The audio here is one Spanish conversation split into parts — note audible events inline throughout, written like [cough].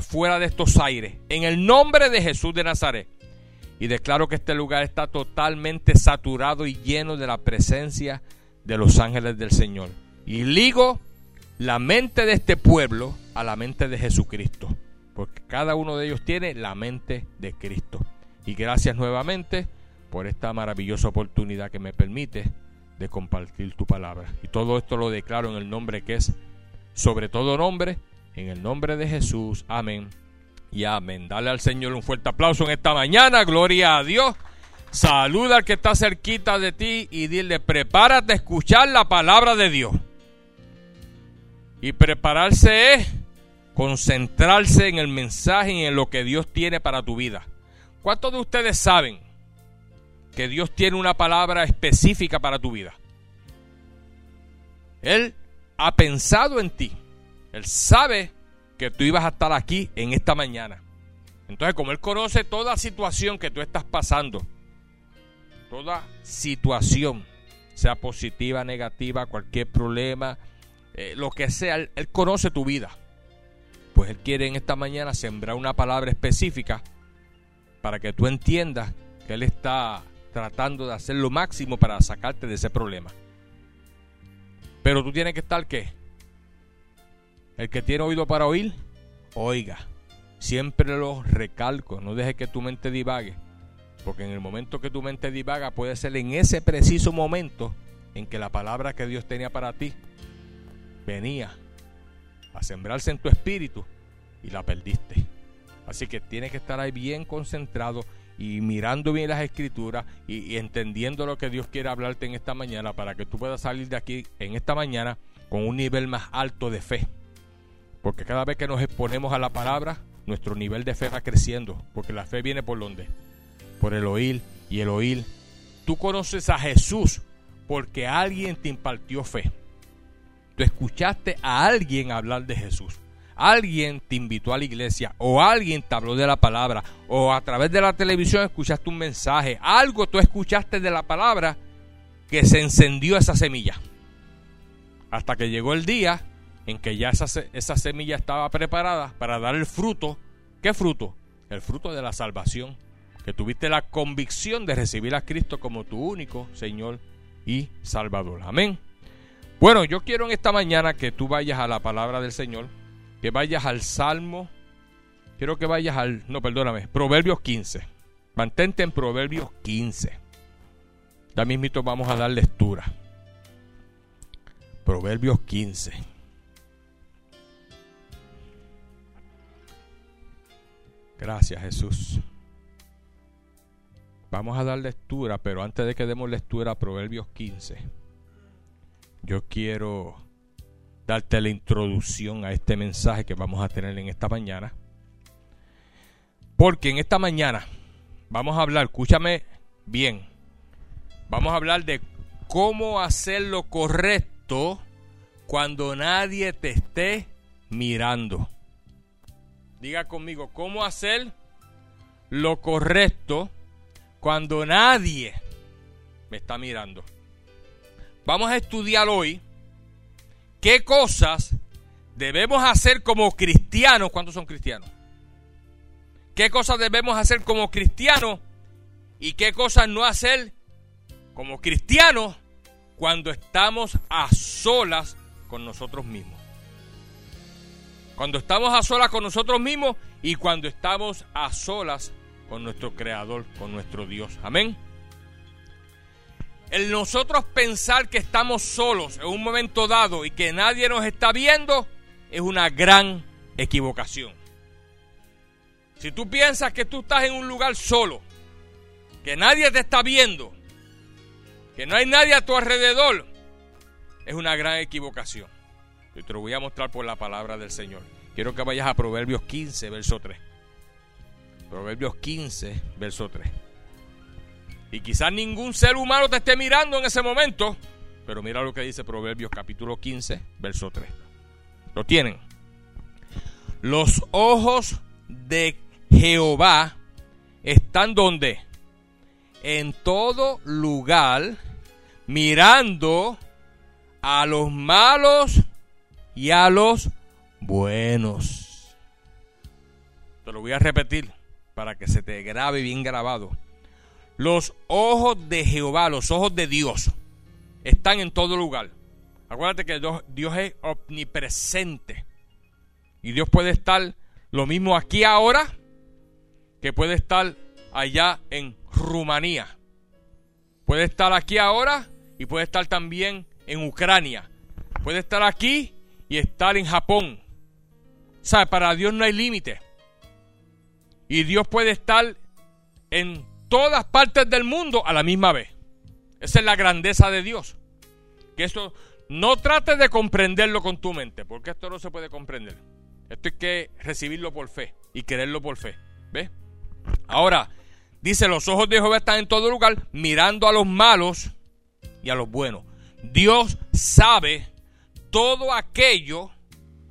fuera de estos aires, en el nombre de Jesús de Nazaret. Y declaro que este lugar está totalmente saturado y lleno de la presencia de los ángeles del Señor. Y ligo la mente de este pueblo a la mente de Jesucristo, porque cada uno de ellos tiene la mente de Cristo. Y gracias nuevamente por esta maravillosa oportunidad que me permite de compartir tu palabra. Y todo esto lo declaro en el nombre que es sobre todo nombre, en el nombre de Jesús. Amén. Y amén. Dale al Señor un fuerte aplauso en esta mañana. Gloria a Dios. Saluda al que está cerquita de ti y dile, prepárate a escuchar la palabra de Dios. Y prepararse es concentrarse en el mensaje y en lo que Dios tiene para tu vida. ¿Cuántos de ustedes saben que Dios tiene una palabra específica para tu vida? Él ha pensado en ti. Él sabe que tú ibas a estar aquí en esta mañana. Entonces, como Él conoce toda situación que tú estás pasando, toda situación, sea positiva, negativa, cualquier problema, eh, lo que sea, él, él conoce tu vida. Pues Él quiere en esta mañana sembrar una palabra específica para que tú entiendas que Él está tratando de hacer lo máximo para sacarte de ese problema. Pero tú tienes que estar qué? El que tiene oído para oír, oiga. Siempre lo recalco, no dejes que tu mente divague. Porque en el momento que tu mente divaga puede ser en ese preciso momento en que la palabra que Dios tenía para ti venía a sembrarse en tu espíritu y la perdiste. Así que tienes que estar ahí bien concentrado y mirando bien las escrituras y, entendiendo lo que Dios quiere hablarte en esta mañana para que tú puedas salir de aquí en esta mañana con un nivel más alto de fe. Porque cada vez que nos exponemos a la palabra, nuestro nivel de fe va creciendo. Porque la fe viene por donde? Por el oír y el oír. Tú conoces a Jesús porque alguien te impartió fe. Tú escuchaste a alguien hablar de Jesús alguien te invitó a la iglesia o alguien te habló de la palabra o a través de la televisión escuchaste un mensaje, algo tú escuchaste de la palabra que se encendió esa semilla. Hasta que llegó el día en que ya esa, esa semilla estaba preparada para dar el fruto. ¿Qué fruto? El fruto de la salvación. Que tuviste la convicción de recibir a Cristo como tu único Señor y Salvador. Amén. Bueno, yo quiero en esta mañana que tú vayas a la palabra del Señor que vayas al Salmo, quiero que vayas al, no, perdóname, Proverbios 15. Mantente en Proverbios 15. Ya mismito vamos a dar lectura. Proverbios 15. Gracias Jesús. Vamos a dar lectura, pero antes de que demos lectura a Proverbios 15, yo quiero darte la introducción a este mensaje que vamos a tener en esta mañana. Porque en esta mañana vamos a hablar, escúchame bien, vamos a hablar de cómo hacer lo correcto cuando nadie te esté mirando. Diga conmigo, ¿cómo hacer lo correcto cuando nadie me está mirando? Vamos a estudiar hoy qué cosas debemos hacer como cristianos. ¿Cuántos son cristianos? ¿Qué cosas debemos hacer como cristianos y qué cosas no hacer como cristianos cuando estamos a solas con nosotros mismos? Cuando estamos a solas con nosotros mismos y cuando estamos a solas con nuestro Creador, con nuestro Dios. Amén. El nosotros pensar que estamos solos en un momento dado y que nadie nos está viendo es una gran equivocación. Si tú piensas que tú estás en un lugar solo, que nadie te está viendo, que no hay nadie a tu alrededor, es una gran equivocación. Y te lo voy a mostrar por la palabra del Señor. Quiero que vayas a Proverbios 15, verso 3. Proverbios 15, verso 3. Y quizás ningún ser humano te esté mirando en ese momento. Pero mira lo que dice Proverbios capítulo 15, verso 3. Lo tienen. Los ojos de Jehová están donde? En todo lugar, mirando a los malos y a los buenos. lo voy a repetir para que se te grabe bien grabado. Los ojos de Jehová, los ojos de Dios, están en todo lugar. Acuérdate que Dios es omnipresente. Y Dios puede estar lo mismo aquí ahora que puede estar allá en Rumanía. Puede estar aquí ahora y puede estar también en Ucrania. Puede estar aquí y estar en Japón. Sea, para Dios no hay límite. Y Dios puede estar en todas partes del mundo a la misma vez. Esa es la grandeza de Dios. Que esto no trates de comprenderlo con tu mente, porque esto no se puede comprender. Esto hay que recibirlo por fe y quererlo por fe. ¿Ves? Ahora, dice, los ojos de Jehová están en todo lugar, mirando a los malos y a los buenos. Dios sabe todo aquello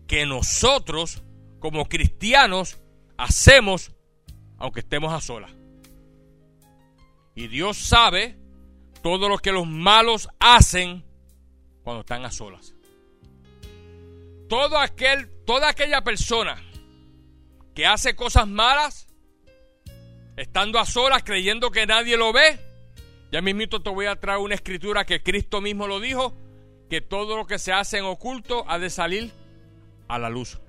que nosotros como cristianos hacemos aunque estemos a solas. Y Dios sabe todo lo que los malos hacen cuando están a solas. Todo aquel, toda aquella persona que hace cosas malas, estando a solas, creyendo que nadie lo ve, ya mismito te voy a traer una escritura que Cristo mismo lo dijo, que todo lo que se hace en oculto ha de salir a la luz.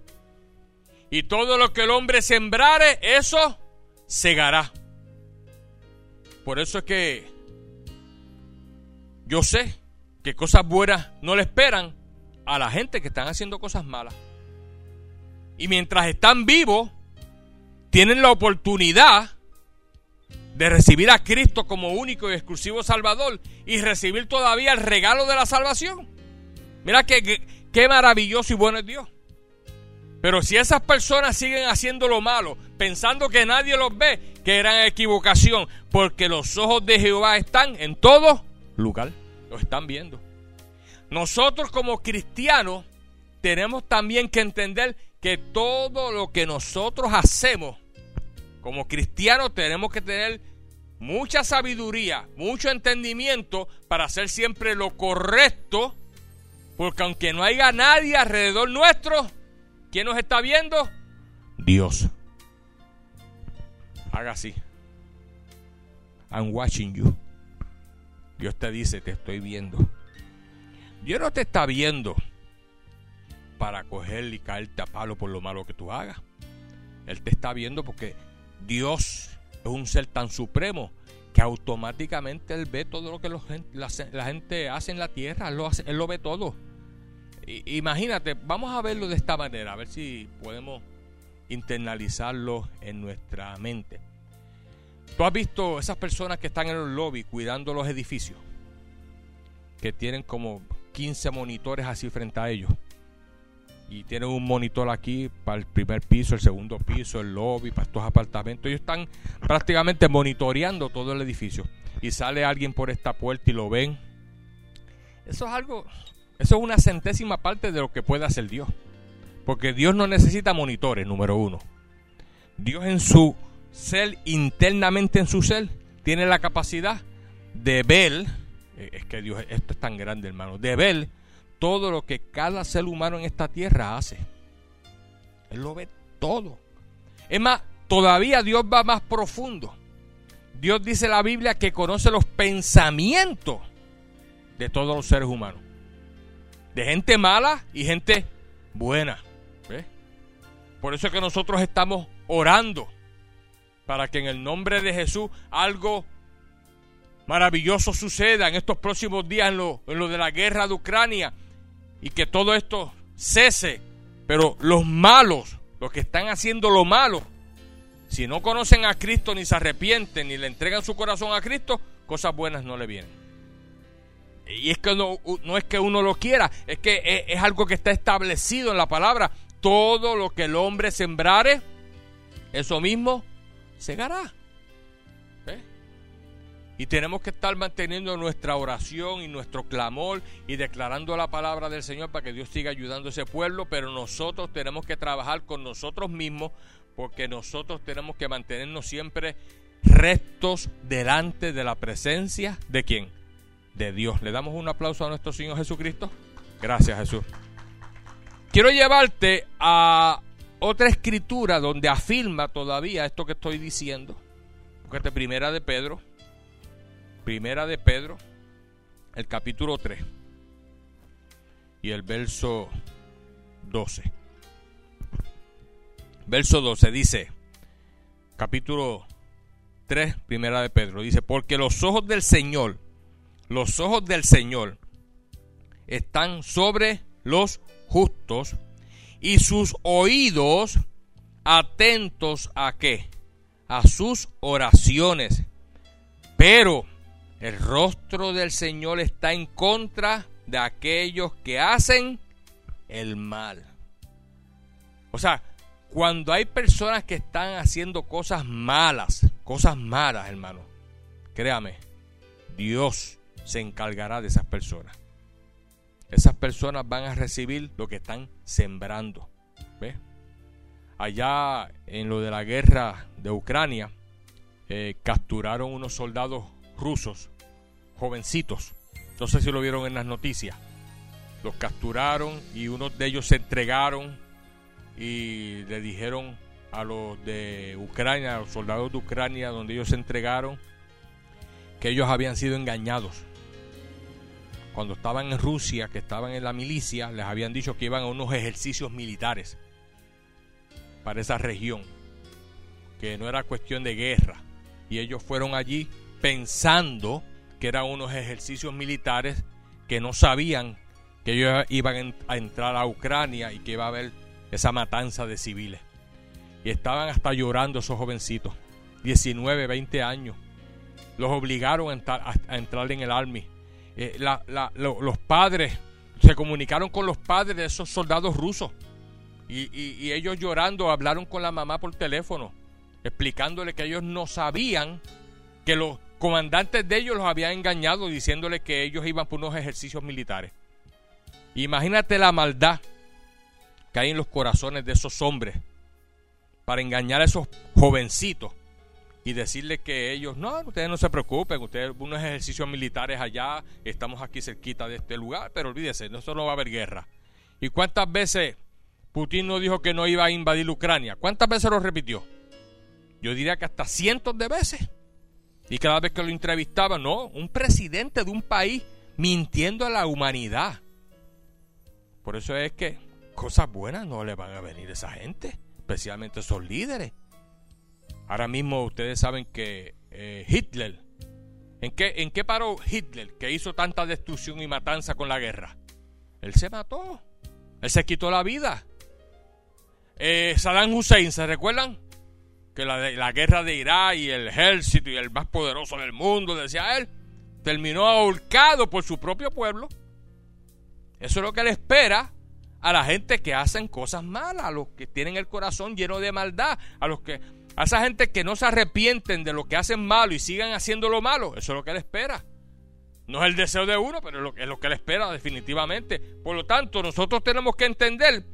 Y todo lo que el hombre sembrare, eso segará. Por eso es que yo sé que cosas buenas no le esperan a la gente que están haciendo cosas malas. Y mientras están vivos, tienen la oportunidad de recibir a Cristo como único y exclusivo Salvador y recibir todavía el regalo de la salvación. Mira qué, qué maravilloso y bueno es Dios. Pero si esas personas siguen haciendo lo malo, pensando que nadie los ve, que eran equivocación, porque los ojos de Jehová están en todo lugar, los están viendo. Nosotros como cristianos tenemos también que entender que todo lo que nosotros hacemos como cristianos tenemos que tener mucha sabiduría, mucho entendimiento para hacer siempre lo correcto, porque aunque no haya nadie alrededor nuestro, ¿quién nos está viendo? Dios. Haga así. I'm watching you. Dios te dice, te estoy viendo. Dios no te está viendo para coger y caerte a palo por lo malo que tú hagas. Él te está viendo porque Dios es un ser tan supremo que automáticamente Él ve todo lo que la, gente hace en la tierra. Él lo, ve todo. imagínate, vamos a verlo de esta manera, a ver si podemos internalizarlo en nuestra mente. Tú has visto esas personas que están en el lobby cuidando los edificios, que tienen como 15 monitores así frente a ellos. Y tienen un monitor aquí para el primer piso, el segundo piso, el lobby, para estos apartamentos. Ellos están prácticamente monitoreando todo el edificio. Y sale alguien por esta puerta y lo ven. Eso es algo, eso es una centésima parte de lo que puede hacer Dios. Porque Dios no necesita monitores, número uno. Dios en su ser, internamente en su ser, tiene la capacidad de ver eh, es que Dios, esto es tan grande, hermano, de ver todo lo que cada ser humano en esta tierra hace. Él lo ve todo. Es más, todavía Dios va más profundo. Dios dice en la Biblia que conoce los pensamientos de todos los seres humanos. De gente mala y gente buena. Por eso es que nosotros estamos orando para que en el nombre de Jesús algo maravilloso suceda en estos próximos días en lo, en lo de la guerra de Ucrania y que todo esto cese. Pero los malos, los que están haciendo lo malo, si no conocen a Cristo ni se arrepienten ni le entregan su corazón a Cristo, cosas buenas no le vienen. Y es que no, no es que uno lo quiera, es que es, es algo que está establecido en la palabra. Todo lo que el hombre sembrare, eso mismo segará. Y tenemos que estar manteniendo nuestra oración y nuestro clamor y declarando la palabra del Señor para que Dios siga ayudando a ese pueblo, pero nosotros tenemos que trabajar con nosotros mismos porque nosotros tenemos que mantenernos siempre rectos delante de la presencia de quién? De Dios. Le damos un aplauso a nuestro Señor Jesucristo. Gracias Jesús. Quiero llevarte a otra escritura donde afirma todavía esto que estoy diciendo. Porque primera de Pedro, primera de Pedro, el capítulo 3 y el verso 12. Verso 12 dice, capítulo 3, primera de Pedro, dice, porque los ojos del Señor, los ojos del Señor están sobre los justos y sus oídos atentos a qué? A sus oraciones. Pero el rostro del Señor está en contra de aquellos que hacen el mal. O sea, cuando hay personas que están haciendo cosas malas, cosas malas, hermano, créame, Dios se encargará de esas personas. Esas personas van a recibir lo que están sembrando. ¿Ve? Allá en lo de la guerra de Ucrania, eh, capturaron unos soldados rusos, jovencitos. No sé si lo vieron en las noticias. Los capturaron y unos de ellos se entregaron y le dijeron a los de Ucrania, a los soldados de Ucrania, donde ellos se entregaron, que ellos habían sido engañados. Cuando estaban en Rusia, que estaban en la milicia, les habían dicho que iban a unos ejercicios militares para esa región, que no era cuestión de guerra. Y ellos fueron allí pensando que eran unos ejercicios militares que no sabían que ellos iban a entrar a Ucrania y que iba a haber esa matanza de civiles. Y estaban hasta llorando esos jovencitos, 19, 20 años. Los obligaron a entrar, en el army. Eh, los padres se comunicaron con los padres de esos soldados rusos. Y, ellos llorando hablaron con la mamá por teléfono, explicándole que ellos no sabían que los comandantes de ellos los habían engañado, diciéndole que ellos iban por unos ejercicios militares. Imagínate la maldad que hay en los corazones de esos hombres para engañar a esos jovencitos y decirles que ellos, no, ustedes no se preocupen, ustedes unos ejercicios militares allá, estamos aquí cerquita de este lugar, pero olvídese, no, no va a haber guerra. ¿Y cuántas veces Putin no dijo que no iba a invadir Ucrania? ¿Cuántas veces lo repitió? Yo diría que hasta cientos de veces. Y cada vez que lo entrevistaba, no, un presidente de un país mintiendo a la humanidad. Por eso es que cosas buenas no le van a venir a esa gente, especialmente esos líderes. Ahora mismo ustedes saben que eh, Hitler, ¿en qué, ¿en qué paró Hitler que hizo tanta destrucción y matanza con la guerra? Él se mató, él se quitó la vida. Eh, Saddam Hussein, ¿se recuerdan? Que la, la guerra de Irak y el ejército y el más poderoso del mundo, decía él, terminó ahorcado por su propio pueblo. Eso es lo que él espera a la gente que hacen cosas malas, a los que tienen el corazón lleno de maldad, a los que a esa gente que no se arrepienten de lo que hacen malo y sigan haciendo lo malo, eso es lo que él espera. No es el deseo de uno, pero es lo, es lo que él espera definitivamente. Por lo tanto, nosotros tenemos que entender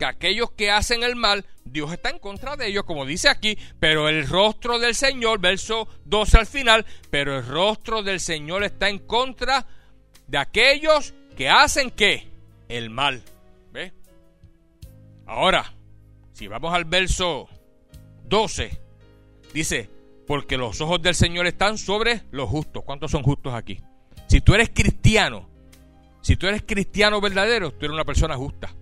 que aquellos que hacen el mal, Dios está en contra de ellos, como dice aquí, pero el rostro del Señor, verso 12 al final, pero el rostro del Señor está en contra de aquellos que hacen qué? El mal. Ahora, si vamos al verso 12, dice, porque los ojos del Señor están sobre los justos. ¿Cuántos son justos aquí? Si tú eres cristiano, si tú eres cristiano verdadero, tú eres una persona justa.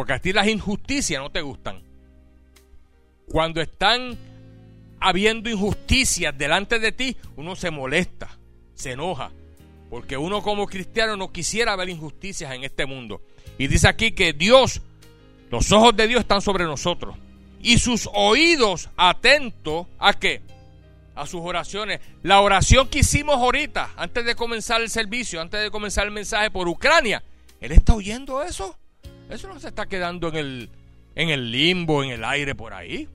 Porque a ti las injusticias no te gustan. Cuando están habiendo injusticias delante de ti, uno se molesta, se enoja. Porque uno como cristiano no quisiera ver injusticias en este mundo. Y dice aquí que Dios los ojos de Dios están sobre nosotros. Y sus oídos atentos a qué? A sus oraciones. La oración que hicimos ahorita, antes de comenzar el servicio, antes de comenzar el mensaje por Ucrania, ¿él está oyendo eso? Eso no se está quedando en el, en el limbo, en el aire por ahí.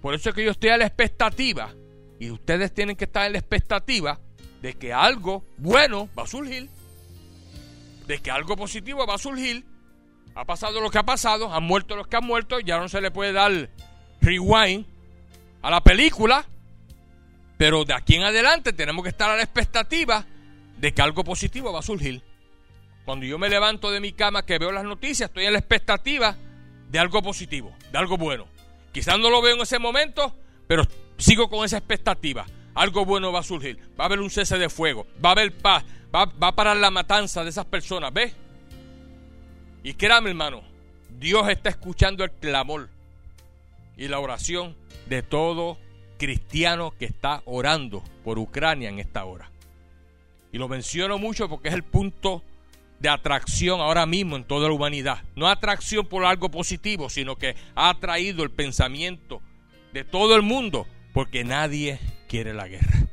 Por eso es que yo estoy a la expectativa, y ustedes tienen que estar en la expectativa de que algo bueno va a surgir, de que algo positivo va a surgir, ha pasado lo que ha pasado, han muerto los que han muerto, ya no se le puede dar rewind a la película, pero de aquí en adelante tenemos que estar a la expectativa de que algo positivo va a surgir. Cuando yo me levanto de mi cama, que veo las noticias, estoy a la expectativa de algo positivo, de algo bueno. Quizás no lo veo en ese momento, pero sigo con esa expectativa. Algo bueno va a surgir. Va a haber un cese de fuego. Va a haber paz. Va, va a parar la matanza de esas personas. ¿Ves? Y créame, hermano, Dios está escuchando el clamor y la oración de todo cristiano que está orando por Ucrania en esta hora. Y lo menciono mucho porque es el punto de atracción ahora mismo en toda la humanidad. No atracción por algo positivo, sino que ha atraído el pensamiento de todo el mundo porque nadie quiere la guerra.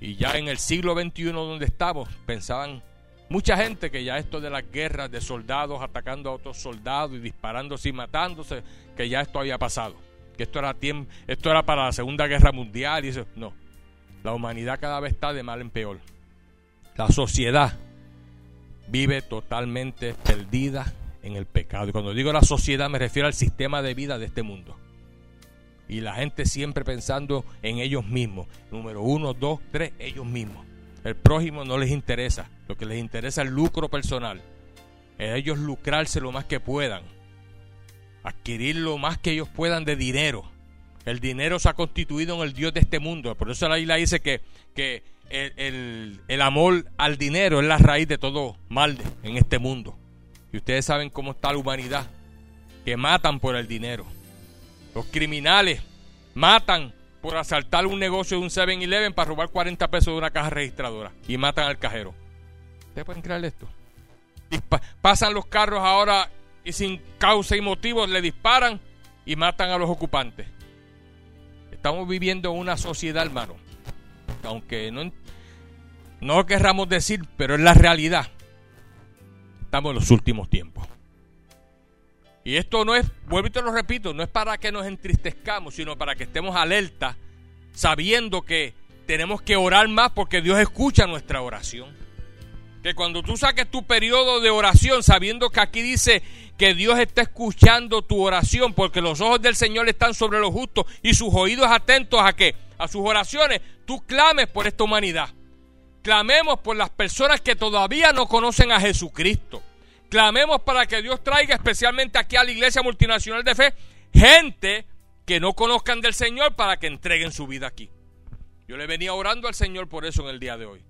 Y ya en el siglo XXI donde estamos, pensaban mucha gente que ya esto de las guerras de soldados atacando a otros soldados y disparándose y matándose, que ya esto había pasado. Que esto era, tiempo, esto era para la Segunda Guerra Mundial y eso. No. La humanidad cada vez está de mal en peor. La sociedad vive totalmente perdida en el pecado. Y cuando digo la sociedad me refiero al sistema de vida de este mundo. Y la gente siempre pensando en ellos mismos. Número uno, dos, tres, ellos mismos. El prójimo no les interesa. Lo que les interesa es el lucro personal. Es ellos lucrarse lo más que puedan. Adquirir lo más que ellos puedan de dinero. El dinero se ha constituido en el Dios de este mundo. Por eso la isla dice que, que el, el, amor al dinero es la raíz de todo mal en este mundo. Y ustedes saben cómo está la humanidad. Que matan por el dinero. Los criminales matan por asaltar un negocio de un 7-Eleven para robar 40 pesos de una caja registradora y matan al cajero. ¿Ustedes pueden creer esto? pasan los carros ahora y sin causa y motivo le disparan y matan a los ocupantes. Estamos viviendo en una sociedad, hermano, aunque no, no lo querramos decir, pero es la realidad. Estamos en los últimos tiempos. Y esto no es, vuelvo y te lo repito, no es para que nos entristezcamos, sino para que estemos alerta, sabiendo que tenemos que orar más porque Dios escucha nuestra oración. Que cuando tú saques tu periodo de oración, sabiendo que aquí dice que Dios está escuchando tu oración, porque los ojos del Señor están sobre los justos y sus oídos atentos a qué? A sus oraciones, tú clames por esta humanidad. Clamemos por las personas que todavía no conocen a Jesucristo. Clamemos para que Dios traiga especialmente aquí a la Iglesia Multinacional de Fe gente que no conozcan del Señor para que entreguen su vida aquí. Yo le venía orando al Señor por eso en el día de hoy.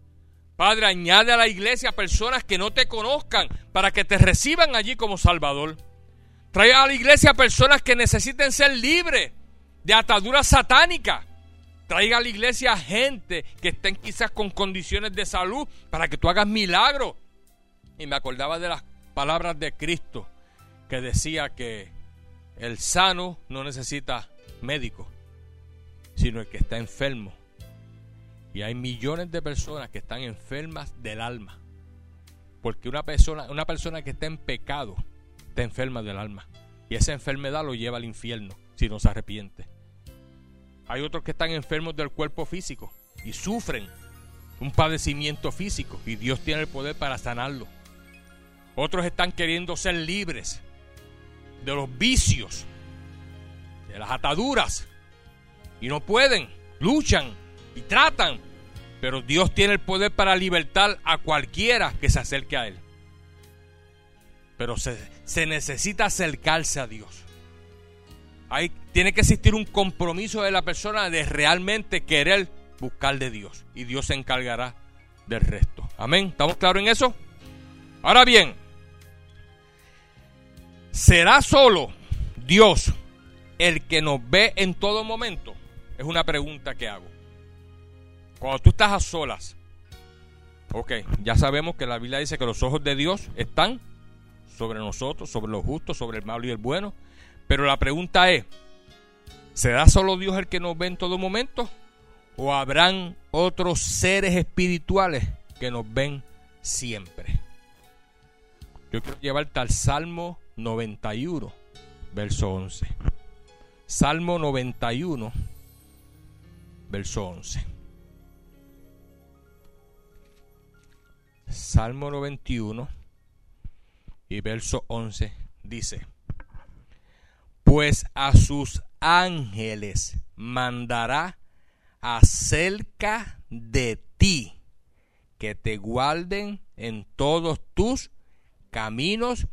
Padre, añade a la iglesia personas que no te conozcan para que te reciban allí como Salvador. Trae a la iglesia personas que necesiten ser libres de ataduras satánicas. Traiga a la iglesia gente que estén quizás con condiciones de salud para que tú hagas milagros. Y me acordaba de las palabras de Cristo que decía que el sano no necesita médico, sino el que está enfermo. Y hay millones de personas que están enfermas del alma. Porque una persona, una persona que está en pecado está enferma del alma. Y esa enfermedad lo lleva al infierno si no se arrepiente. Hay otros que están enfermos del cuerpo físico y sufren un padecimiento físico y Dios tiene el poder para sanarlo. Otros están queriendo ser libres de los vicios, de las ataduras. Y no pueden, luchan y tratan. Pero Dios tiene el poder para libertar a cualquiera que se acerque a Él. Pero se, necesita acercarse a Dios. Hay, tiene que existir un compromiso de la persona de realmente querer buscar de Dios. Y Dios se encargará del resto. Amén. ¿Estamos claros en eso? Ahora bien, ¿Será solo Dios el que nos ve en todo momento? Es una pregunta que hago. Cuando tú estás a solas, ok, ya sabemos que la Biblia dice que los ojos de Dios están sobre nosotros, sobre los justos, sobre el malo y el bueno. Pero la pregunta es, ¿será solo Dios el que nos ve en todo momento? ¿O habrán otros seres espirituales que nos ven siempre? Yo quiero llevarte al Salmo 91, verso 11. Salmo 91, verso 11. Salmo 91 y verso 11 dice, pues a sus ángeles mandará acerca de ti, que te guarden en todos tus caminos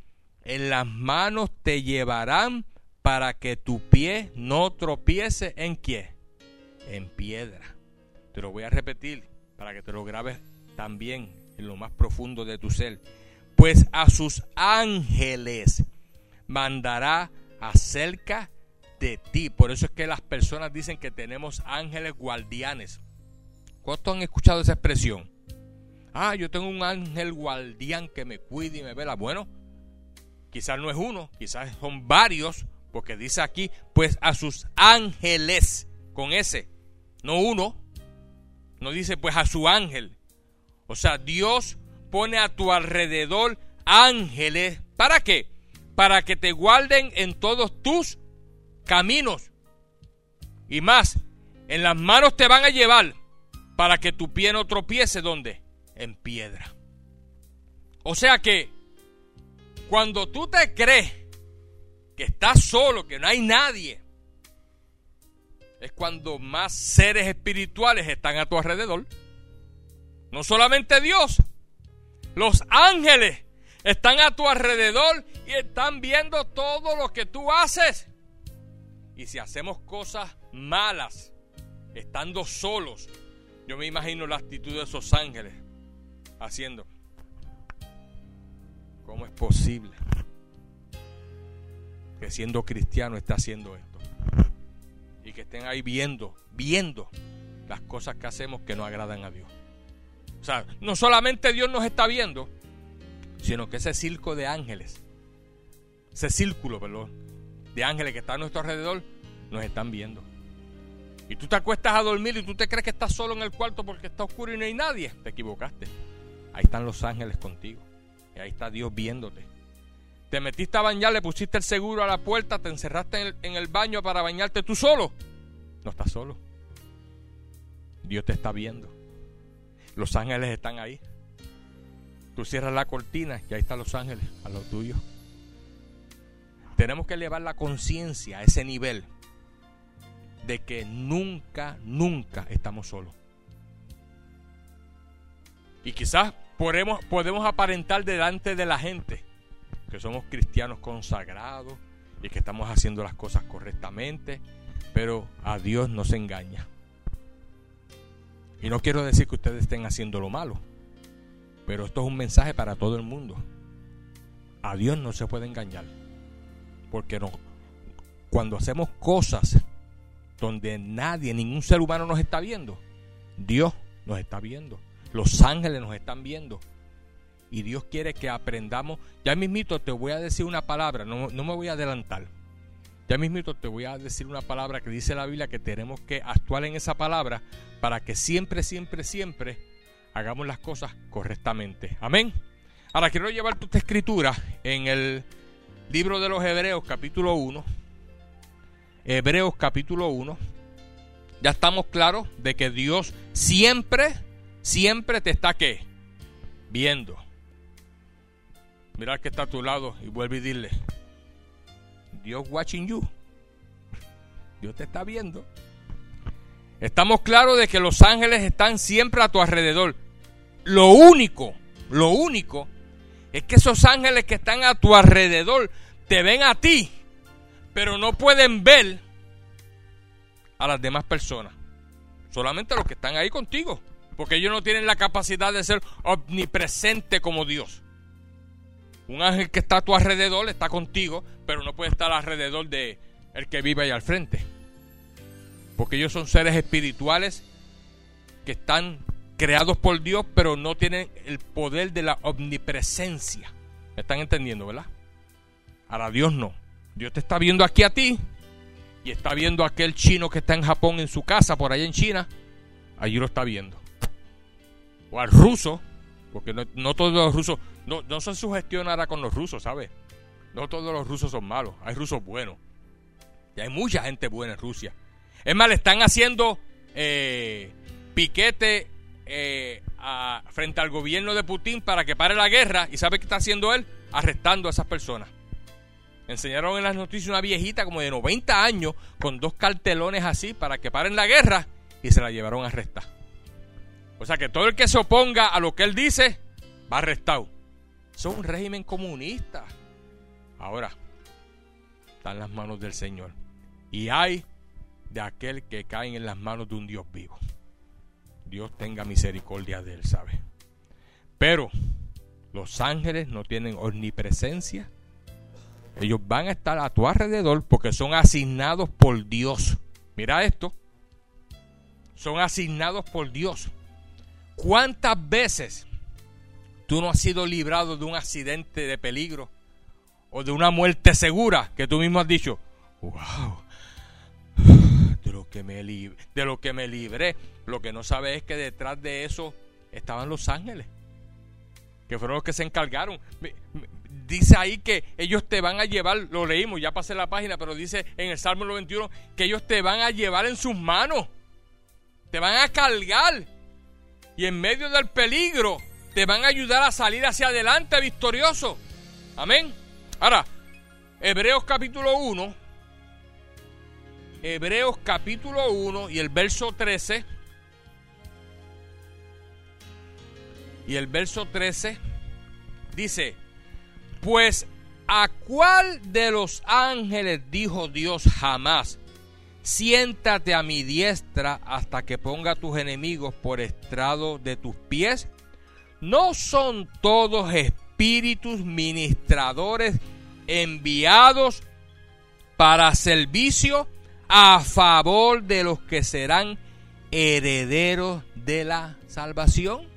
En las manos te llevarán para que tu pie no tropiece en qué? En piedra. Te lo voy a repetir para que te lo grabes también lo más profundo de tu ser. Pues a sus ángeles mandará acerca de ti. Por eso es que las personas dicen que tenemos ángeles guardianes. ¿Cuántos han escuchado esa expresión? Ah, yo tengo un ángel guardián que me cuida y me vela. Bueno, quizás no es uno, quizás son varios, porque dice aquí, pues a sus ángeles, con ese, no uno, no dice pues a su ángel. O sea, Dios pone a tu alrededor ángeles. ¿Para qué? Para que te guarden en todos tus caminos. Y más, en las manos te van a llevar para que tu pie no tropiece donde? En piedra. O sea que cuando tú te crees que estás solo, que no hay nadie, es cuando más seres espirituales están a tu alrededor. No solamente Dios, los ángeles están a tu alrededor y están viendo todo lo que tú haces. Y si hacemos cosas malas, estando solos, yo me imagino la actitud de esos ángeles haciendo. ¿Cómo es posible que siendo cristiano está haciendo esto? Y que estén ahí viendo, viendo las cosas que hacemos que no agradan a Dios. O sea, no solamente Dios nos está viendo, sino que ese circo de ángeles, ese círculo, perdón, de ángeles que están a nuestro alrededor, nos están viendo. Y tú te acuestas a dormir y tú te crees que estás solo en el cuarto porque está oscuro y no hay nadie. Te equivocaste. Ahí están los ángeles contigo. Y ahí está Dios viéndote. Te metiste a bañar, le pusiste el seguro a la puerta, te encerraste en el, baño para bañarte tú solo. No estás solo. Dios te está viendo. Los ángeles están ahí. Tú cierras la cortina y ahí están los ángeles a lo tuyo. Tenemos que elevar la conciencia a ese nivel de que nunca, nunca estamos solos. Y quizás podemos, podemos aparentar delante de la gente que somos cristianos consagrados y que estamos haciendo las cosas correctamente, pero a Dios no se engaña. Y no quiero decir que ustedes estén haciendo lo malo, pero esto es un mensaje para todo el mundo. A Dios no se puede engañar, porque cuando hacemos cosas donde nadie, ningún ser humano nos está viendo, Dios nos está viendo. Los ángeles nos están viendo. Y Dios quiere que aprendamos. Ya mismito te voy a decir una palabra, no me voy a adelantar. Ya mismito te voy a decir una palabra que dice la Biblia que tenemos que actuar en esa palabra para que siempre, siempre, siempre hagamos las cosas correctamente. Amén. Ahora quiero llevar tu escritura en el libro de los Hebreos capítulo 1. Hebreos capítulo 1. Ya estamos claros de que Dios siempre siempre te está ¿qué? Viendo. Mira que está a tu lado y vuelve y dile, Dios watching you. Dios te está viendo. Estamos claros de que los ángeles están siempre a tu alrededor. Lo único, lo único es que esos ángeles que están a tu alrededor te ven a ti, pero no pueden ver a las demás personas. Solamente a los que están ahí contigo. Porque ellos no tienen la capacidad de ser omnipresente como Dios. Un ángel que está a tu alrededor está contigo, pero no puede estar alrededor de el que vive ahí al frente. Porque ellos son seres espirituales que están creados por Dios, pero no tienen el poder de la omnipresencia. ¿Me están entendiendo, verdad? Ahora Dios no. Dios te está viendo aquí a ti y está viendo a aquel chino que está en Japón en su casa, por allá en China. Allí lo está viendo o al ruso, porque no, todos los rusos, no, no se sugestionará con los rusos, ¿sabes? No todos los rusos son malos, hay rusos buenos. Y hay mucha gente buena en Rusia. Es más, le están haciendo eh, piquete eh, frente al gobierno de Putin para que pare la guerra. ¿Y sabe qué está haciendo él? Arrestando a esas personas. Enseñaron en las noticias una viejita como de 90 años con dos cartelones así para que paren la guerra y se la llevaron a arrestar. O sea que todo el que se oponga a lo que él dice va arrestado. Es un régimen comunista. Ahora, está en las manos del Señor. Y hay de aquel que cae en las manos de un Dios vivo. Dios tenga misericordia de él, ¿sabe? Pero los ángeles no tienen omnipresencia. Ellos van a estar a tu alrededor porque son asignados por Dios. Mira esto. Son asignados por Dios. ¿Cuántas veces tú no has sido librado de un accidente de peligro o de una muerte segura que tú mismo has dicho, wow, de lo que me, lo que libré? Lo que no sabes es que detrás de eso estaban los ángeles, que fueron los que se encargaron. Dice ahí que ellos te van a llevar, lo leímos, ya pasé la página, pero dice en el Salmo 91 que ellos te van a llevar en sus manos, te van a cargar y en medio del peligro te van a ayudar a salir hacia adelante victorioso. Amén. Ahora, Hebreos capítulo 1, Hebreos capítulo 1 y el verso 13. Y el verso 13 dice, pues a cuál de los ángeles dijo Dios jamás, siéntate a mi diestra hasta que ponga a tus enemigos por estrado de tus pies. ¿No son todos espíritus ministradores enviados para servicio a favor de los que serán herederos de la salvación?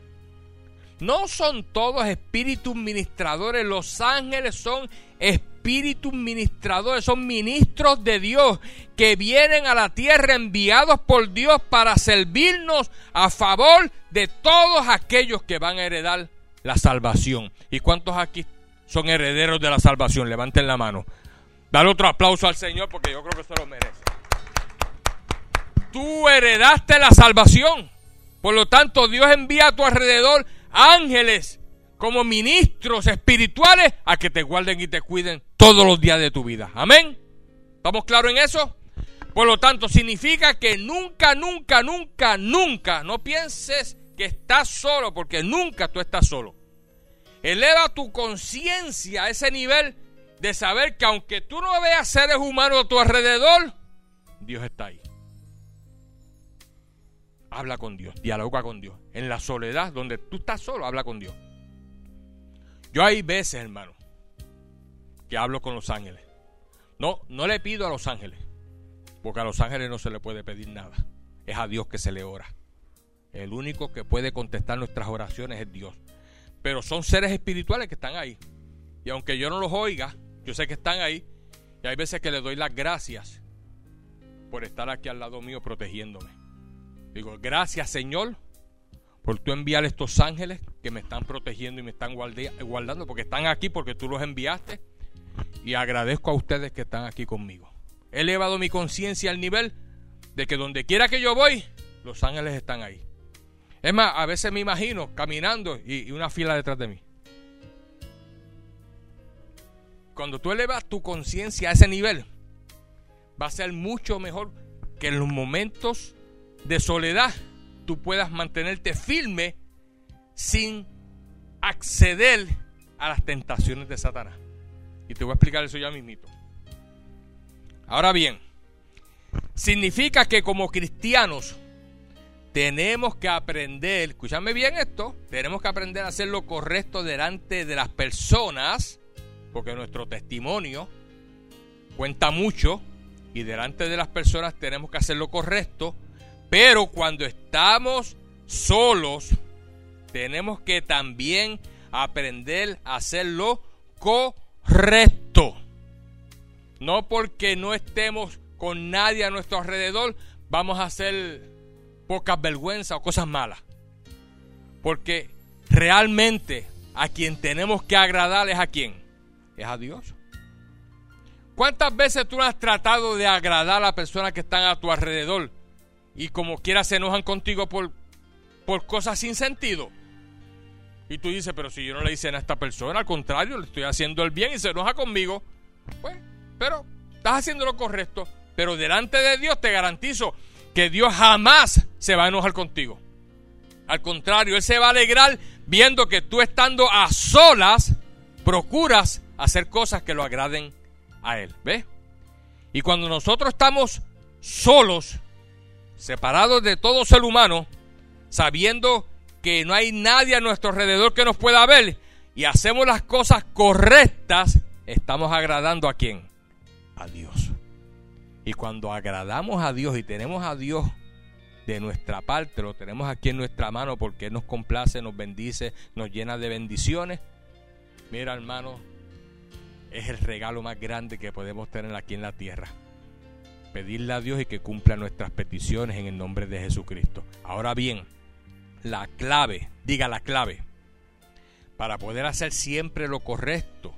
No son todos espíritus ministradores, los ángeles son espíritus ministradores, son ministros de Dios que vienen a la tierra enviados por Dios para servirnos a favor de todos aquellos que van a heredar la salvación. ¿Y cuántos aquí son herederos de la salvación? Levanten la mano. Dale otro aplauso al Señor porque yo creo que se lo merece. Tú heredaste la salvación. Por lo tanto, Dios envía a tu alrededor ángeles como ministros espirituales a que te guarden y te cuiden todos los días de tu vida. Amén. ¿Estamos claros en eso? Por lo tanto, significa que nunca, nunca, nunca, nunca, no pienses que estás solo, porque nunca tú estás solo. Eleva tu conciencia a ese nivel de saber que aunque tú no veas seres humanos a tu alrededor, Dios está ahí. Habla con Dios, dialoga con Dios. En la soledad, donde tú estás solo, habla con Dios. Yo hay veces, hermano, que hablo con los ángeles. No, no le pido a los ángeles, porque a los ángeles no se le puede pedir nada. Es a Dios que se le ora. El único que puede contestar nuestras oraciones es Dios. Pero son seres espirituales que están ahí. Y aunque yo no los oiga, yo sé que están ahí. Y hay veces que le doy las gracias por estar aquí al lado mío protegiéndome. Digo, gracias Señor por tú enviar estos ángeles que me están protegiendo y me están guardando, porque están aquí porque tú los enviaste. Y agradezco a ustedes que están aquí conmigo. He elevado mi conciencia al nivel de que donde quiera que yo voy, los ángeles están ahí. Es más, a veces me imagino caminando y, y una fila detrás de mí. Cuando tú elevas tu conciencia a ese nivel, va a ser mucho mejor que en los momentos de soledad tú puedas mantenerte firme sin acceder a las tentaciones de Satanás. Y te voy a explicar eso ya mismito. Ahora bien, significa que como cristianos tenemos que aprender, escúchame bien esto, tenemos que aprender a hacer lo correcto delante de las personas, porque nuestro testimonio cuenta mucho y delante de las personas tenemos que hacer lo correcto pero cuando estamos solos, tenemos que también aprender a hacerlo correcto. No porque no estemos con nadie a nuestro alrededor, vamos a hacer pocas vergüenzas o cosas malas. Porque realmente a quien tenemos que agradar es a quién? Es a Dios. ¿Cuántas veces tú has tratado de agradar a las personas que están a tu alrededor? Y como quiera se enojan contigo por, por cosas sin sentido. Y tú dices, pero si yo no le hice a esta persona, al contrario, le estoy haciendo el bien y se enoja conmigo. Pues, pero estás haciendo lo correcto. Pero delante de Dios te garantizo que Dios jamás se va a enojar contigo. Al contrario, Él se va a alegrar viendo que tú estando a solas procuras hacer cosas que lo agraden a Él. ¿Ves? Y cuando nosotros estamos solos, separados de todo ser humano, sabiendo que no hay nadie a nuestro alrededor que nos pueda ver, y hacemos las cosas correctas, estamos agradando a quién? A Dios. Y cuando agradamos a Dios y tenemos a Dios de nuestra parte, lo tenemos aquí en nuestra mano porque nos complace, nos bendice, nos llena de bendiciones. Mira hermano, es el regalo más grande que podemos tener aquí en la tierra. Pedirle a Dios y que cumpla nuestras peticiones en el nombre de Jesucristo. Ahora bien, la clave, diga la clave, para poder hacer siempre lo correcto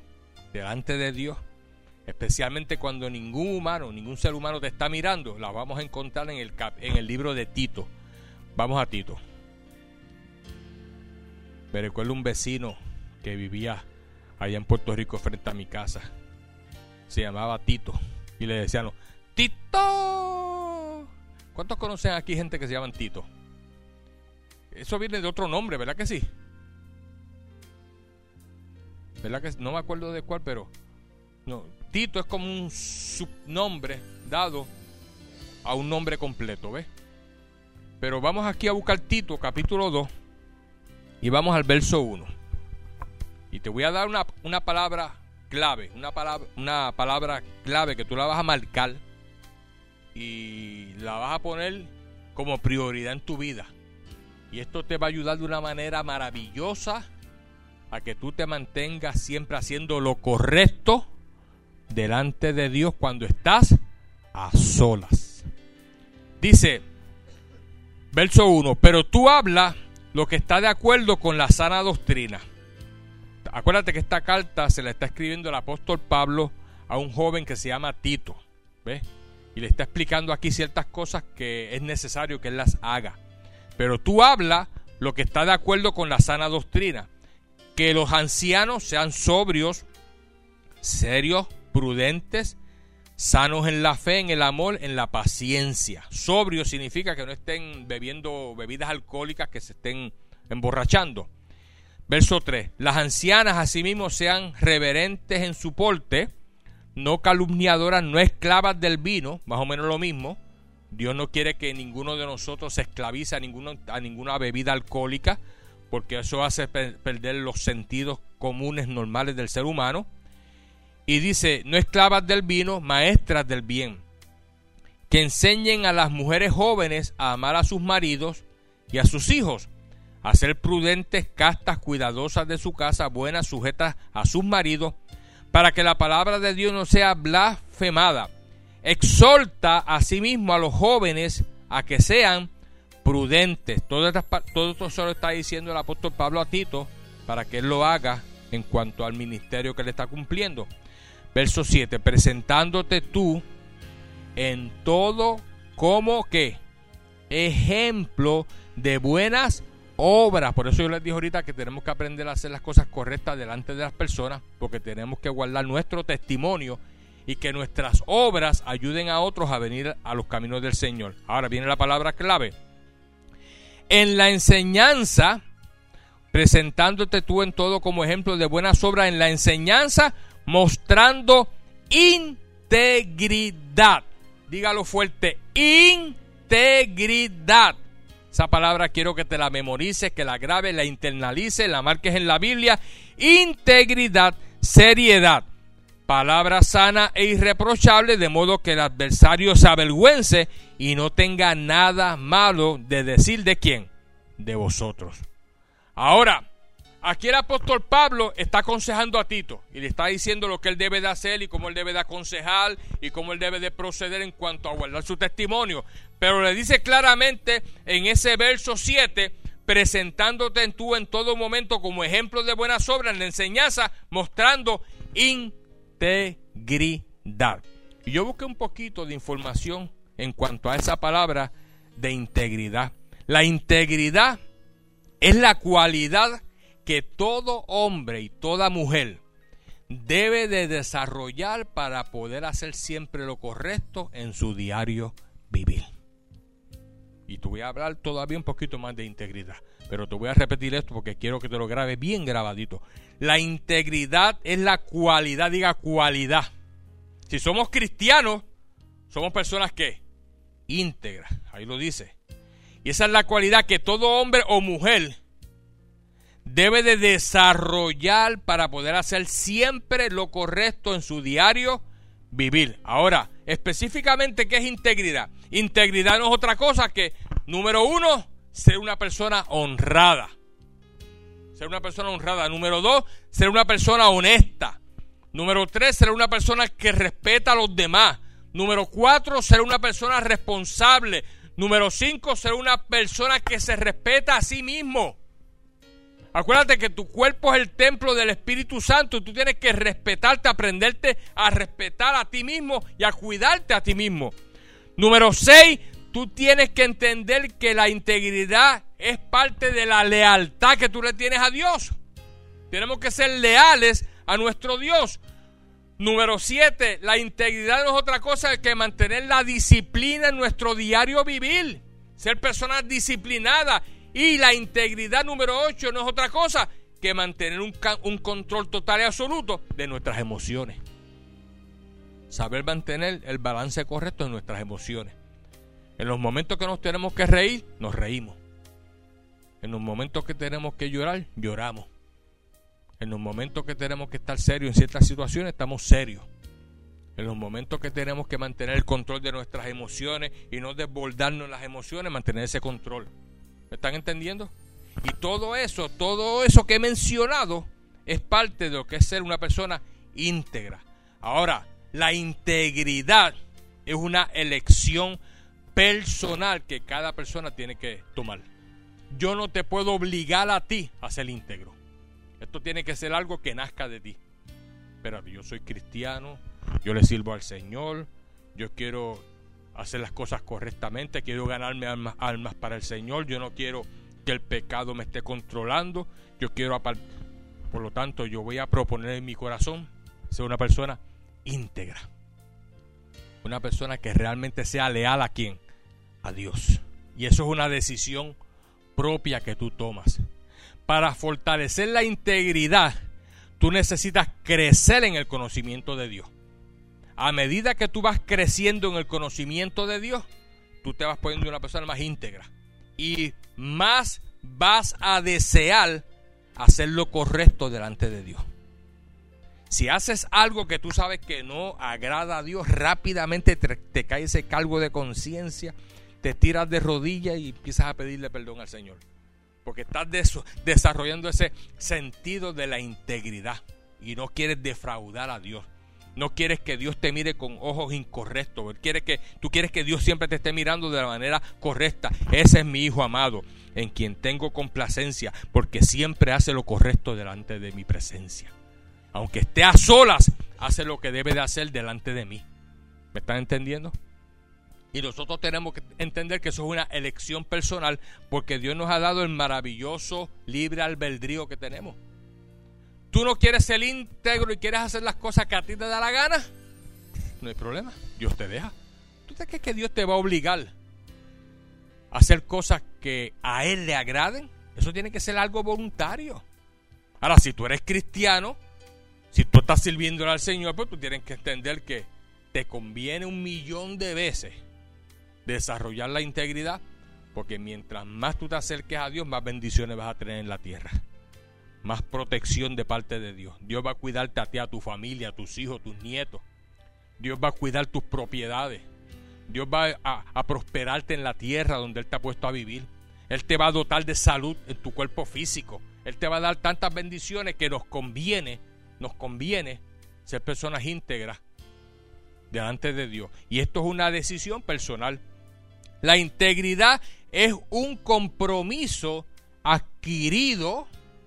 delante de Dios, especialmente cuando ningún humano, ningún ser humano te está mirando, la vamos a encontrar en el, en el libro de Tito. Vamos a Tito. Me recuerdo un vecino que vivía allá en Puerto Rico frente a mi casa. Se llamaba Tito. Y le decían, Tito. ¿Cuántos conocen aquí gente que se llaman Tito? Eso viene de otro nombre, ¿verdad que sí? ¿Verdad que no me acuerdo de cuál, pero no, Tito es como un subnombre dado a un nombre completo, ¿ves? Pero vamos aquí a buscar Tito capítulo 2 y vamos al verso 1. Y te voy a dar una, una palabra clave, una palabra, una palabra clave que tú la vas a marcar y la vas a poner como prioridad en tu vida. Y esto te va a ayudar de una manera maravillosa a que tú te mantengas siempre haciendo lo correcto delante de Dios cuando estás a solas. Dice, verso 1, pero tú habla lo que está de acuerdo con la sana doctrina. Acuérdate que esta carta se la está escribiendo el apóstol Pablo a un joven que se llama Tito. ¿Ves? Y le está explicando aquí ciertas cosas que es necesario que él las haga. Pero tú habla lo que está de acuerdo con la sana doctrina. Que los ancianos sean sobrios, serios, prudentes, sanos en la fe, en el amor, en la paciencia. Sobrio significa que no estén bebiendo bebidas alcohólicas, que se estén emborrachando. Verso 3. Las ancianas asimismo sean reverentes en su porte, no calumniadoras, no esclavas del vino, más o menos lo mismo. Dios no quiere que ninguno de nosotros se esclavice a, ninguna bebida alcohólica, porque eso hace perder los sentidos comunes normales del ser humano. Y dice, no esclavas del vino, maestras del bien, que enseñen a las mujeres jóvenes a amar a sus maridos y a sus hijos, a ser prudentes, castas, cuidadosas de su casa, buenas, sujetas a sus maridos, para que la palabra de Dios no sea blasfemada. Exhorta asimismo a los jóvenes a que sean prudentes. Todo, todo esto solo está diciendo el apóstol Pablo a Tito para que él lo haga en cuanto al ministerio que le está cumpliendo. Verso 7, presentándote tú en todo como que ejemplo de buenas obras. Por eso yo les dije ahorita que tenemos que aprender a hacer las cosas correctas delante de las personas, porque tenemos que guardar nuestro testimonio y que nuestras obras ayuden a otros a venir a los caminos del Señor. Ahora viene la palabra clave. En la enseñanza, presentándote tú en todo como ejemplo de buenas obras, en la enseñanza mostrando integridad. Dígalo fuerte, integridad. Esa palabra quiero que te la memorices, que la grabes, la internalices, la marques en la Biblia. Integridad, seriedad. Palabra sana e irreprochable, de modo que el adversario se avergüence y no tenga nada malo de decir de quién, de vosotros. Ahora, Aquí el apóstol Pablo está aconsejando a Tito y le está diciendo lo que él debe de hacer y cómo él debe de aconsejar y cómo él debe de proceder en cuanto a guardar su testimonio. Pero le dice claramente en ese verso 7, presentándote en tú en todo momento como ejemplo de buenas obras en la enseñanza, mostrando integridad. Y yo busqué un poquito de información en cuanto a esa palabra de integridad. La integridad es la cualidad que todo hombre y toda mujer debe de desarrollar para poder hacer siempre lo correcto en su diario vivir. Y te voy a hablar todavía un poquito más de integridad. Pero te voy a repetir esto porque quiero que te lo grabes bien grabadito. La integridad es la cualidad, diga cualidad. Si somos cristianos, somos personas que íntegras. Ahí lo dice. Y esa es la cualidad que todo hombre o mujer debe de desarrollar para poder hacer siempre lo correcto en su diario vivir. Ahora, específicamente, ¿qué es integridad? Integridad no es otra cosa que, número uno, ser una persona honrada. Ser una persona honrada. Número dos, ser una persona honesta. Número tres, ser una persona que respeta a los demás. Número cuatro, ser una persona responsable. Número cinco, ser una persona que se respeta a sí mismo. Acuérdate que tu cuerpo es el templo del Espíritu Santo. Tú tienes que respetarte, aprenderte a respetar a ti mismo y a cuidarte a ti mismo. Número 6, tú tienes que entender que la integridad es parte de la lealtad que tú le tienes a Dios. Tenemos que ser leales a nuestro Dios. Número 7, la integridad no es otra cosa que mantener la disciplina en nuestro diario vivir. Ser personas disciplinadas y la integridad número 8 no es otra cosa que mantener un, control total y absoluto de nuestras emociones. Saber mantener el balance correcto de nuestras emociones. En los momentos que nos tenemos que reír, nos reímos. En los momentos que tenemos que llorar, lloramos. En los momentos que tenemos que estar serios en ciertas situaciones, estamos serios. En los momentos que tenemos que mantener el control de nuestras emociones y no desbordarnos en las emociones, mantener ese control. ¿Me están entendiendo? Y todo eso, todo eso que he mencionado es parte de lo que es ser una persona íntegra. Ahora, la integridad es una elección personal que cada persona tiene que tomar. Yo no te puedo obligar a ti a ser íntegro. Esto tiene que ser algo que nazca de ti. Pero yo soy cristiano, yo le sirvo al Señor, yo quiero hacer las cosas correctamente, quiero ganarme almas, para el Señor, yo no quiero que el pecado me esté controlando, yo quiero, por lo tanto, yo voy a proponer en mi corazón ser una persona íntegra, una persona que realmente sea leal a quién, a Dios. Y eso es una decisión propia que tú tomas. Para fortalecer la integridad, tú necesitas crecer en el conocimiento de Dios a medida que tú vas creciendo en el conocimiento de Dios, tú te vas poniendo una persona más íntegra. Y más vas a desear hacer lo correcto delante de Dios. Si haces algo que tú sabes que no agrada a Dios, rápidamente te, cae ese cargo de conciencia, te tiras de rodillas y empiezas a pedirle perdón al Señor. Porque estás desarrollando ese sentido de la integridad y no quieres defraudar a Dios. No quieres que Dios te mire con ojos incorrectos. Él que, tú quieres que Dios siempre te esté mirando de la manera correcta. Ese es mi Hijo amado, en quien tengo complacencia, porque siempre hace lo correcto delante de mi presencia. Aunque esté a solas, hace lo que debe de hacer delante de mí. ¿Me están entendiendo? Y nosotros tenemos que entender que eso es una elección personal porque Dios nos ha dado el maravilloso libre albedrío que tenemos tú no quieres ser íntegro y quieres hacer las cosas que a ti te da la gana, no hay problema. Dios te deja. ¿Tú te crees que Dios te va a obligar a hacer cosas que a Él le agraden? Eso tiene que ser algo voluntario. Ahora, si tú eres cristiano, si tú estás sirviendo al Señor, pues tú tienes que entender que te conviene un millón de veces desarrollar la integridad, porque mientras más tú te acerques a Dios, más bendiciones vas a tener en la tierra más protección de parte de Dios. Dios va a cuidarte a ti, a tu familia, a tus hijos, tus nietos. Dios va a cuidar tus propiedades. Dios va a, prosperarte en la tierra donde Él te ha puesto a vivir. Él te va a dotar de salud en tu cuerpo físico. Él te va a dar tantas bendiciones que nos conviene, nos conviene ser personas íntegras delante de Dios. Y esto es una decisión personal. La integridad es un compromiso adquirido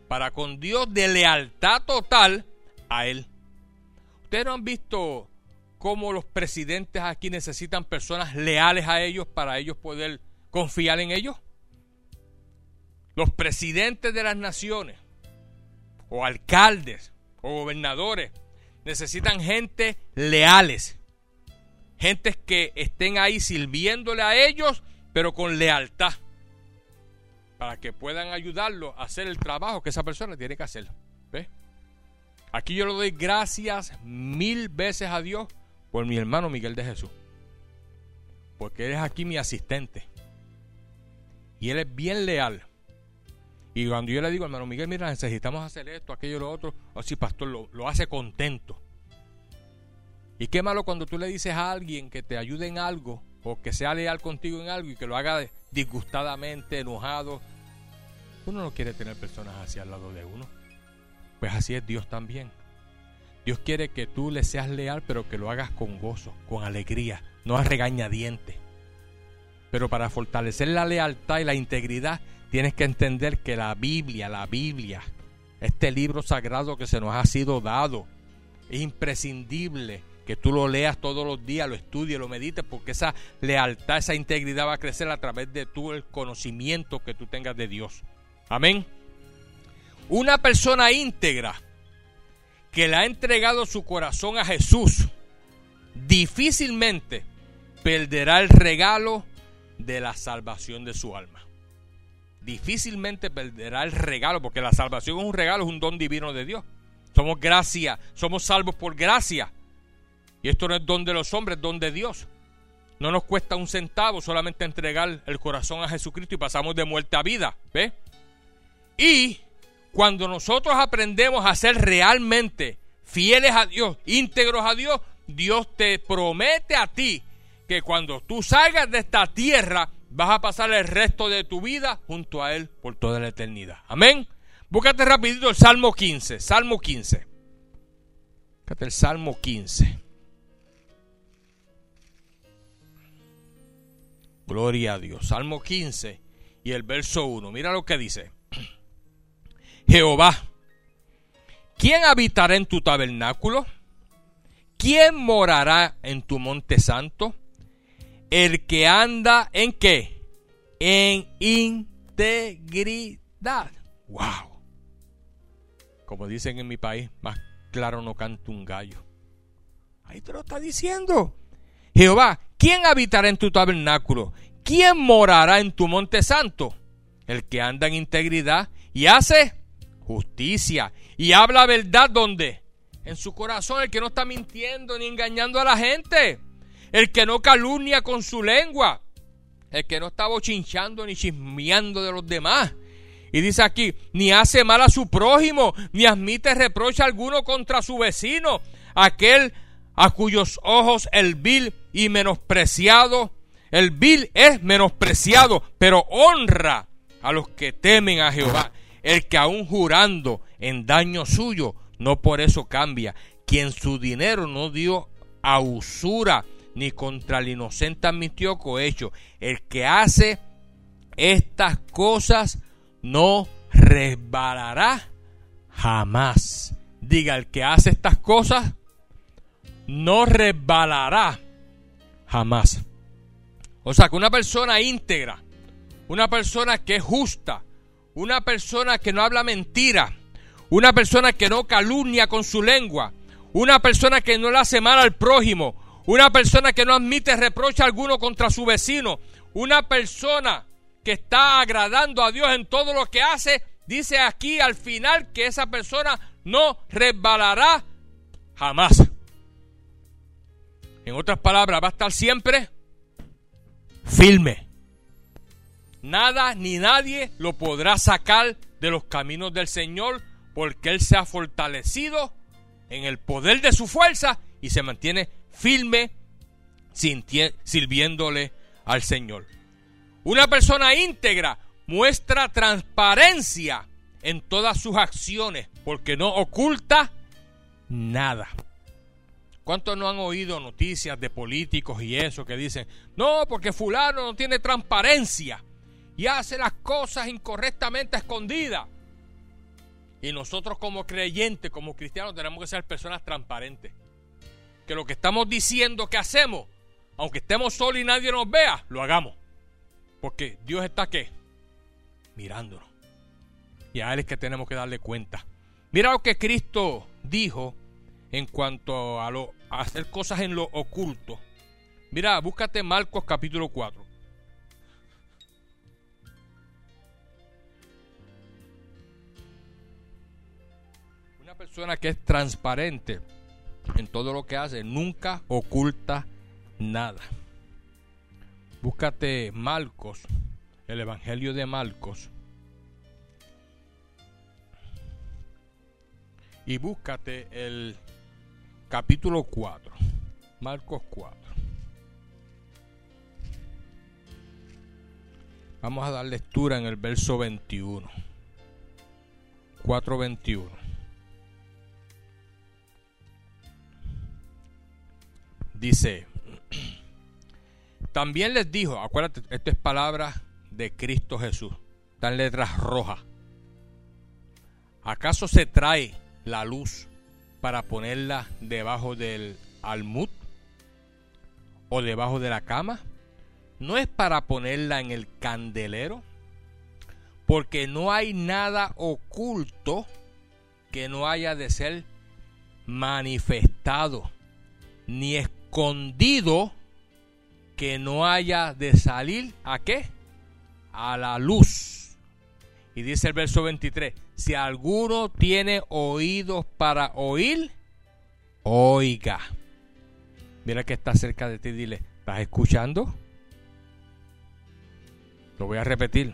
para con Dios de lealtad total a Él. ¿Ustedes no han visto cómo los presidentes aquí necesitan personas leales a ellos para ellos poder confiar en ellos? Los presidentes de las naciones, o alcaldes, o gobernadores, necesitan gente leales. Gentes que estén ahí sirviéndole a ellos pero con lealtad, para que puedan ayudarlo a hacer el trabajo que esa persona tiene que hacer. ¿Ves? Aquí yo le doy gracias mil veces a Dios por mi hermano Miguel de Jesús. Porque él es aquí mi asistente. Y él es bien leal. Y cuando yo le digo, hermano Miguel, mira, necesitamos hacer esto, aquello, lo otro, o si pastor lo, lo hace contento. Y qué malo cuando tú le dices a alguien que te ayude en algo, o que sea leal contigo en algo y que lo haga disgustadamente, enojado. Uno no quiere tener personas así al lado de uno. Pues así es Dios también. Dios quiere que tú le seas leal, pero que lo hagas con gozo, con alegría, no a regañadiente. Pero para fortalecer la lealtad y la integridad, tienes que entender que la Biblia, la Biblia, este libro sagrado que se nos ha sido dado, es imprescindible que tú lo leas todos los días, lo estudies, lo medites, porque esa lealtad, esa integridad va a crecer a través de tú el conocimiento que tú tengas de Dios. Amén. Una persona íntegra que le ha entregado su corazón a Jesús, difícilmente perderá el regalo de la salvación de su alma. Difícilmente perderá el regalo, porque la salvación es un regalo, es un don divino de Dios. Somos gracia, somos salvos por gracia. Y esto no es don de los hombres, es don de Dios. No nos cuesta un centavo solamente entregar el corazón a Jesucristo y pasamos de muerte a vida. ¿Ve? Y cuando nosotros aprendemos a ser realmente fieles a Dios, íntegros a Dios, Dios te promete a ti que cuando tú salgas de esta tierra vas a pasar el resto de tu vida junto a Él por toda la eternidad. Amén. Búscate rapidito el Salmo 15. Salmo 15. Búscate el Salmo 15. Gloria a Dios. Salmo 15 y el verso 1. Mira lo que dice. Jehová, ¿quién habitará en tu tabernáculo? ¿Quién morará en tu monte santo? El que anda en qué? En integridad. Wow. Como dicen en mi país, más claro no canta un gallo. Ahí te lo está diciendo. Jehová, ¿quién habitará en tu tabernáculo? ¿Quién morará en tu monte santo? El que anda en integridad y hace justicia y habla verdad donde? En su corazón, el que no está mintiendo ni engañando a la gente, el que no calumnia con su lengua, el que no está bochinchando ni chismeando de los demás. Y dice aquí, ni hace mal a su prójimo, ni admite reproche alguno contra su vecino, aquel a cuyos ojos el vil y menospreciado, el vil es menospreciado, pero honra a los que temen a Jehová el que aún jurando en daño suyo, no por eso cambia, quien su dinero no dio a usura, ni contra el inocente admitió cohecho, el que hace estas cosas no resbalará jamás. Diga, el que hace estas cosas no resbalará jamás. O sea que una persona íntegra, una persona que es justa, una persona que no habla mentira, una persona que no calumnia con su lengua, una persona que no le hace mal al prójimo, una persona que no admite reproche alguno contra su vecino, una persona que está agradando a Dios en todo lo que hace, dice aquí al final que esa persona no resbalará jamás. En otras palabras, va a estar siempre firme. Nada ni nadie lo podrá sacar de los caminos del Señor porque Él se ha fortalecido en el poder de su fuerza y se mantiene firme sirviéndole al Señor. Una persona íntegra muestra transparencia en todas sus acciones porque no oculta nada. ¿Cuántos no han oído noticias de políticos y eso que dicen, no, porque fulano no tiene transparencia? Y hace las cosas incorrectamente escondidas. Y nosotros como creyentes, como cristianos, tenemos que ser personas transparentes. Que lo que estamos diciendo que hacemos, aunque estemos solos y nadie nos vea, lo hagamos. Porque Dios está qué? Mirándonos. Y a Él es que tenemos que darle cuenta. Mira lo que Cristo dijo en cuanto a, lo, a hacer cosas en lo oculto. Mira, búscate Marcos capítulo 4. Persona que es transparente en todo lo que hace, nunca oculta nada. Búscate Marcos, el Evangelio de Marcos. Y búscate el capítulo 4. Marcos 4. Vamos a dar lectura en el verso 21. 4.21. Dice, también les dijo, acuérdate, esto es palabra de Cristo Jesús, está en letras rojas. ¿Acaso se trae la luz para ponerla debajo del almud o debajo de la cama? ¿No es para ponerla en el candelero? Porque no hay nada oculto que no haya de ser manifestado, ni escondido que no haya de salir a qué? A la luz. Y dice el verso 23, si alguno tiene oídos para oír, oiga. Mira que está cerca de ti, dile, ¿estás escuchando? Lo voy a repetir.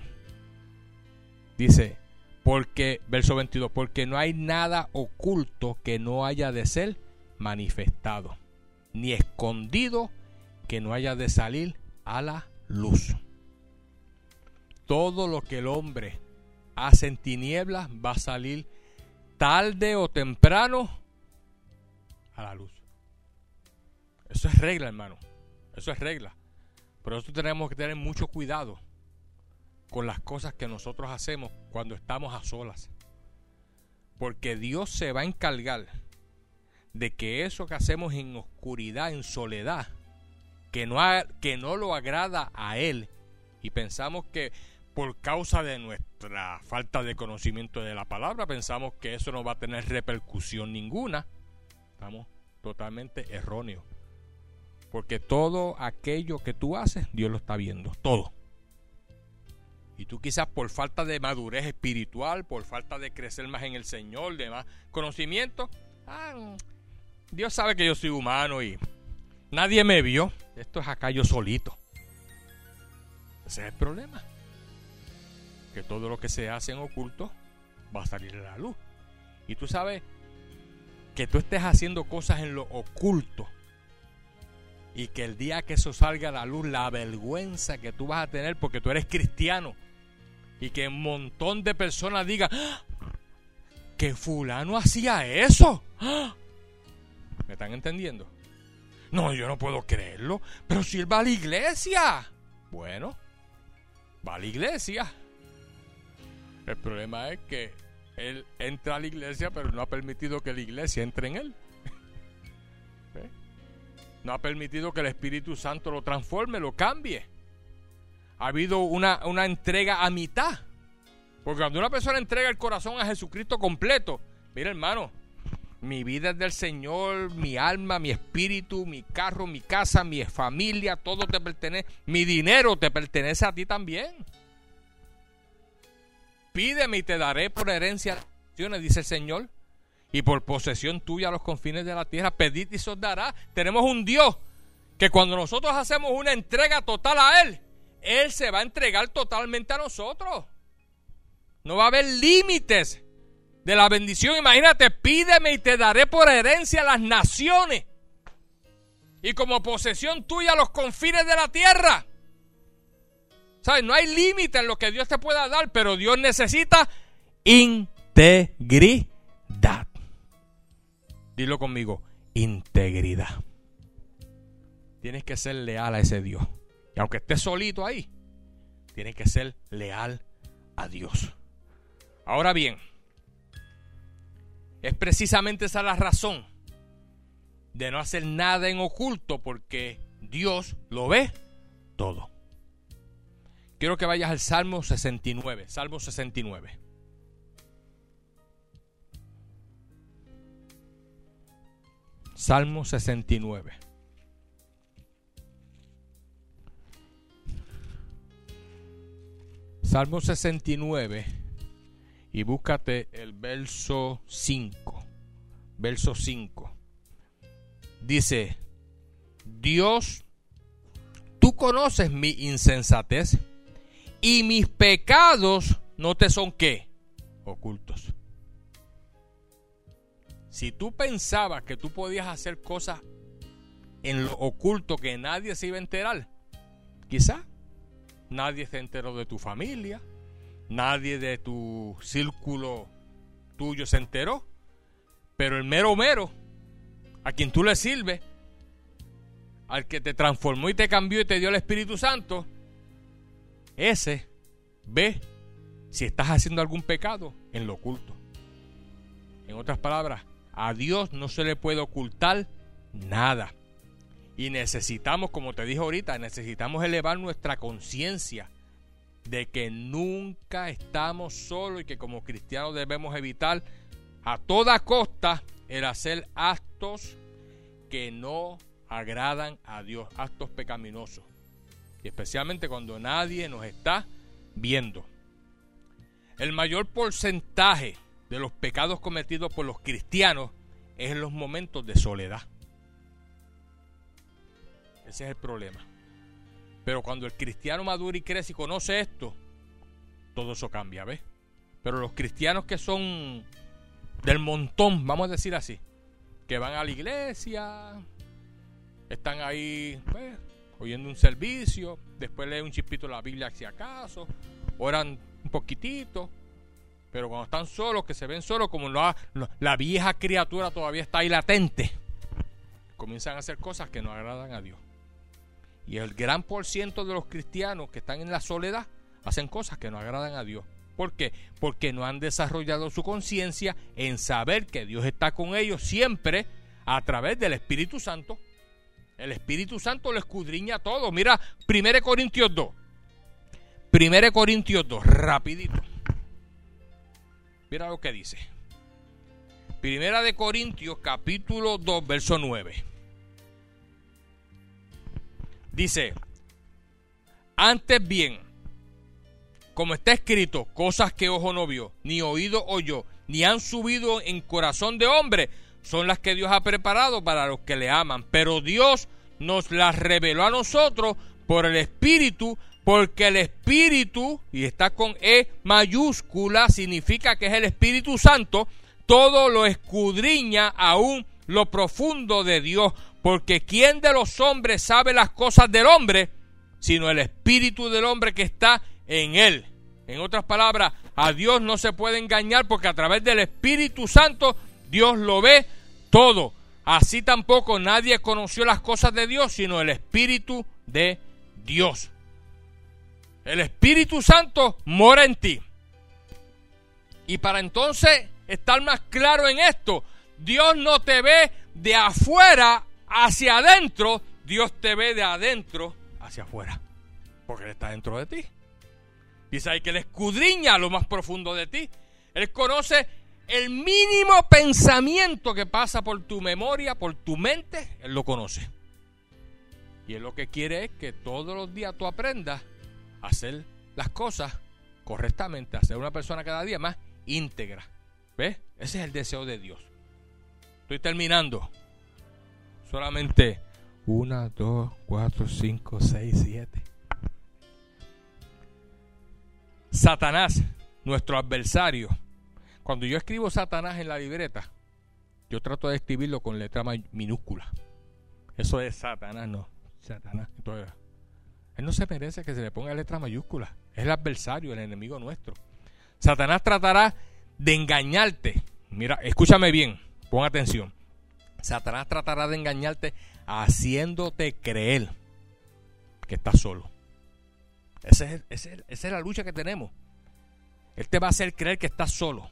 Dice, porque, verso 22, porque no hay nada oculto que no haya de ser manifestado, ni escondido que no haya de salir a la luz. Todo lo que el hombre hace en tinieblas va a salir tarde o temprano a la luz. Eso es regla, hermano. Eso es regla. Por eso tenemos que tener mucho cuidado con las cosas que nosotros hacemos cuando estamos a solas. Porque Dios se va a encargar de que eso que hacemos en oscuridad, en soledad, que no, que no lo agrada a Él, y pensamos que por causa de nuestra falta de conocimiento de la palabra, pensamos que eso no va a tener repercusión ninguna. Estamos totalmente erróneos. Porque todo aquello que tú haces, Dios lo está viendo. Todo. Y tú quizás por falta de madurez espiritual, por falta de crecer más en el Señor, de más conocimiento, ah, Dios sabe que yo soy humano y nadie me vio. Esto es acá yo solito. Ese es el problema que todo lo que se hace en oculto va a salir a la luz. Y tú sabes que tú estés haciendo cosas en lo oculto y que el día que eso salga a la luz, la vergüenza que tú vas a tener porque tú eres cristiano y que un montón de personas digan ¡Ah! que fulano hacía eso. ¡Ah! ¿Me están entendiendo? No, yo no puedo creerlo. Pero si él va a la iglesia. Bueno, va a la iglesia. El problema es que él entra a la iglesia, pero no ha permitido que la iglesia entre en él. [laughs] ¿Eh? No ha permitido que el Espíritu Santo lo transforme, lo cambie. Ha habido una, una entrega a mitad. Porque cuando una persona entrega el corazón a Jesucristo completo, mira hermano, mi vida es del Señor, mi alma, mi espíritu, mi carro, mi casa, mi familia, todo te pertenece. Mi dinero te pertenece a ti también. Pídeme y te daré por herencia dice el Señor, y por posesión tuya a los confines de la tierra. Pedid y se dará. Tenemos un Dios que cuando nosotros hacemos una entrega total a Él, Él se va a entregar totalmente a nosotros. No va a haber límites de la bendición. Imagínate, pídeme y te daré por herencia las naciones y como posesión tuya los confines de la tierra. ¿Sabes? No hay límite en lo que Dios te pueda dar, pero Dios necesita integridad. Dilo conmigo, integridad. Tienes que ser leal a ese Dios. Y aunque estés solito ahí, tienes que ser leal a Dios. Ahora bien, es precisamente esa la razón de no hacer nada en oculto porque Dios lo ve todo. Quiero que vayas al Salmo 69. Salmo 69. Salmo 69. Salmo 69 y búscate el verso 5. verso 5. Dice, Dios, tú conoces mi insensatez y mis pecados no te son qué? Ocultos. Si tú pensabas que tú podías hacer cosas en lo oculto que nadie se iba a enterar, quizá nadie se enteró de tu familia, nadie de tu círculo tuyo se enteró, pero el mero mero, a quien tú le sirves, al que te transformó y te cambió y te dio el Espíritu Santo, ese ve si estás haciendo algún pecado en lo oculto. En otras palabras, a Dios no se le puede ocultar nada. Y necesitamos, como te dije ahorita, necesitamos elevar nuestra conciencia de que nunca estamos solos y que como cristianos debemos evitar a toda costa el hacer actos que no agradan a Dios, actos pecaminosos. Y especialmente cuando nadie nos está viendo. El mayor porcentaje de los pecados cometidos por los cristianos es en los momentos de soledad. Ese es el problema. Pero cuando el cristiano madura y crece y conoce esto, todo eso cambia, ¿ves? Pero los cristianos que son del montón, vamos a decir así, que van a la iglesia, están ahí oyendo un servicio, después leen un chispito la Biblia si acaso, oran un poquitito, pero cuando están solos, que se ven solos, como la, la vieja criatura todavía está ahí latente, comienzan a hacer cosas que no agradan a Dios. Y el gran por ciento de los cristianos que están en la soledad hacen cosas que no agradan a Dios. ¿Por qué? Porque no han desarrollado su conciencia en saber que Dios está con ellos siempre a través del Espíritu Santo. El Espíritu Santo lo escudriña todo. Mira, 1 Corintios 2. 1 Corintios 2, rapidito. Mira lo que dice. Primera de Corintios capítulo 2, verso 9. Dice, antes bien, como está escrito, cosas que ojo no vio, ni oído oyó, ni han subido en corazón de hombre, son las que Dios ha preparado para los que le aman. Pero Dios nos las reveló a nosotros por el Espíritu, porque el Espíritu, y está con E mayúscula, significa que es el Espíritu Santo, todo lo escudriña aún lo profundo de Dios, porque ¿quién de los hombres sabe las cosas del hombre? Sino el Espíritu del hombre que está en él. En otras palabras, a Dios no se puede engañar porque a través del Espíritu Santo Dios lo ve todo. Así tampoco nadie conoció las cosas de Dios, sino el Espíritu de Dios. El Espíritu Santo mora en ti. Y para entonces estar más claro en esto, Dios no te ve de afuera hacia adentro, Dios te ve de adentro hacia afuera. Porque Él está dentro de ti. Dice que Él escudriña lo más profundo de ti. Él conoce el mínimo pensamiento que pasa por tu memoria, por tu mente, Él lo conoce. Y Él lo que quiere es que todos los días tú aprendas a hacer las cosas correctamente, a ser una persona cada día más íntegra. ¿Ves? Ese es el deseo de Dios. Estoy terminando. Solamente una, dos, cuatro, cinco, seis, siete. Satanás, nuestro adversario. Cuando yo escribo Satanás en la libreta, yo trato de escribirlo con letra minúscula. Eso es Satanás, no. Satanás. Entonces, él no se merece que se le ponga letra mayúscula. Es el adversario, el enemigo nuestro. Satanás tratará de engañarte. Mira, escúchame bien, pon atención. Satanás tratará de engañarte haciéndote creer que estás solo. Esa es, la lucha que tenemos. Él te va a hacer creer que estás solo.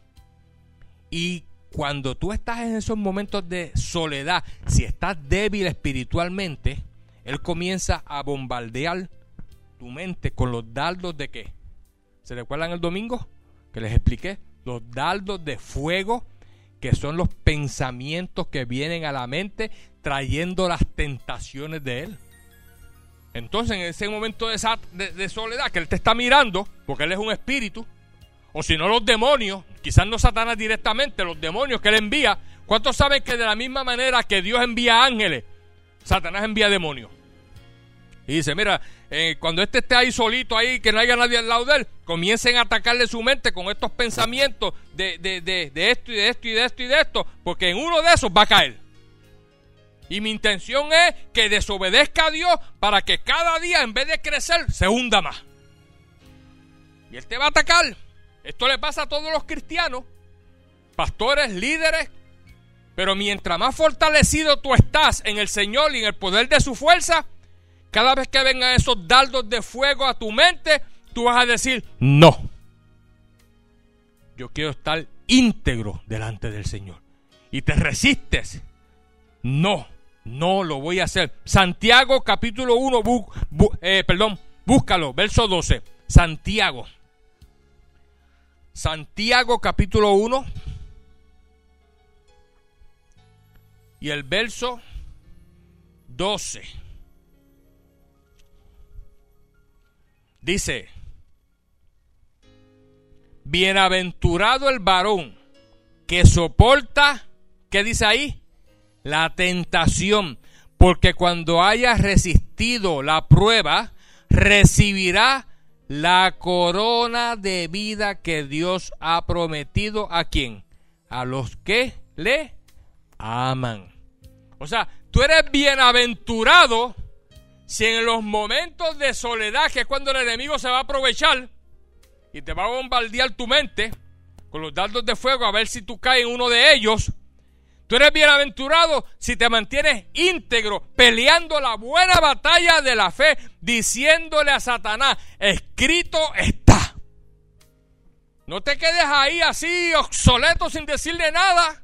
Y cuando tú estás en esos momentos de soledad, si estás débil espiritualmente, Él comienza a bombardear tu mente con los dardos de qué. ¿Se recuerdan el domingo que les expliqué? Los dardos de fuego, que son los pensamientos que vienen a la mente trayendo las tentaciones de Él. Entonces, en ese momento de, soledad que Él te está mirando, porque Él es un espíritu, o si no los demonios, quizás no Satanás directamente, los demonios que Él envía, ¿Cuántos saben que de la misma manera que Dios envía ángeles, Satanás envía demonios? Y dice, mira, eh, cuando este esté ahí solito, ahí, que no haya nadie al lado de él, comiencen a atacarle su mente con estos pensamientos de, de, de, de esto y de esto y de esto y de esto, porque en uno de esos va a caer. Y mi intención es que desobedezca a Dios para que cada día, en vez de crecer, se hunda más. Y Él te va a atacar. Esto le pasa a todos los cristianos, pastores, líderes. Pero mientras más fortalecido tú estás en el Señor y en el poder de su fuerza, cada vez que vengan esos dardos de fuego a tu mente, tú vas a decir, no. Yo quiero estar íntegro delante del Señor. Y te resistes. No, no lo voy a hacer. Santiago capítulo 1, eh, perdón, búscalo, verso 12. Santiago. Santiago capítulo 1 y el verso 12. Dice, bienaventurado el varón que soporta, ¿qué dice ahí? La tentación, porque cuando haya resistido la prueba, recibirá la corona de vida que Dios ha prometido a quién? A los que le aman. O sea, tú eres bienaventurado si en los momentos de soledad, que es cuando el enemigo se va a aprovechar y te va a bombardear tu mente con los dardos de fuego a ver si tú caes en uno de ellos, Tú eres bienaventurado si te mantienes íntegro, peleando la buena batalla de la fe, diciéndole a Satanás, escrito está. No te quedes ahí así, obsoleto, sin decirle nada.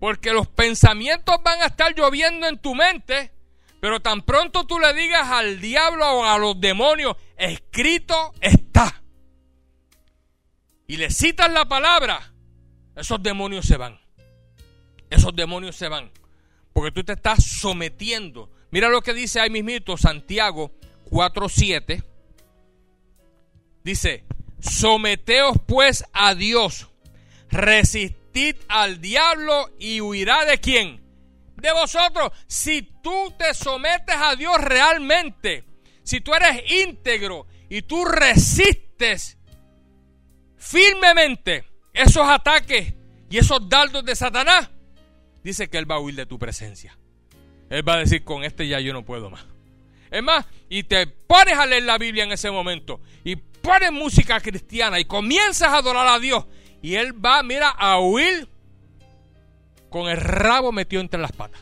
Porque los pensamientos van a estar lloviendo en tu mente. Pero tan pronto tú le digas al diablo o a los demonios, escrito está. Y le citas la palabra, esos demonios se van esos demonios se van. Porque tú te estás sometiendo. Mira lo que dice ahí mismito Santiago 4.7. Dice, someteos pues a Dios, resistid al diablo y huirá de quién? De vosotros. Si tú te sometes a Dios realmente, si tú eres íntegro y tú resistes firmemente esos ataques y esos dardos de Satanás, dice que Él va a huir de tu presencia. Él va a decir, con este ya yo no puedo más. Es más, y te pones a leer la Biblia en ese momento y pones música cristiana y comienzas a adorar a Dios y Él va, mira, a huir con el rabo metido entre las patas.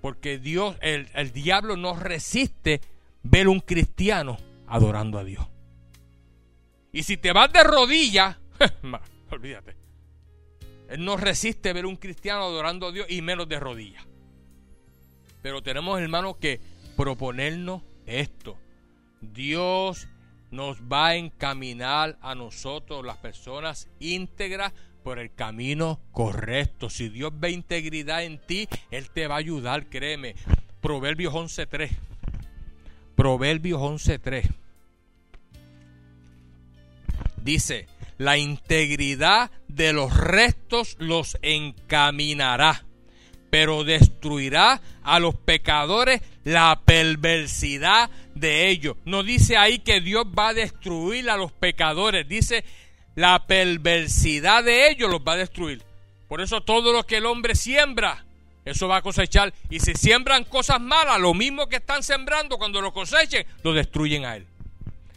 Porque Dios, el, el diablo no resiste ver un cristiano adorando a Dios. Y si te vas de rodillas, [laughs] olvídate. Él no resiste ver un cristiano adorando a Dios y menos de rodillas. Pero tenemos, hermanos, que proponernos esto. Dios nos va a encaminar a nosotros, las personas íntegras, por el camino correcto. Si Dios ve integridad en ti, Él te va a ayudar, créeme. Proverbios 11.3. Proverbios 11.3. Dice, la integridad de los restos los encaminará, pero destruirá a los pecadores la perversidad de ellos. No dice ahí que Dios va a destruir a los pecadores, dice la perversidad de ellos los va a destruir. Por eso todo lo que el hombre siembra, eso va a cosechar. Y si siembran cosas malas, lo mismo que están sembrando, cuando lo cosechen, lo destruyen a él.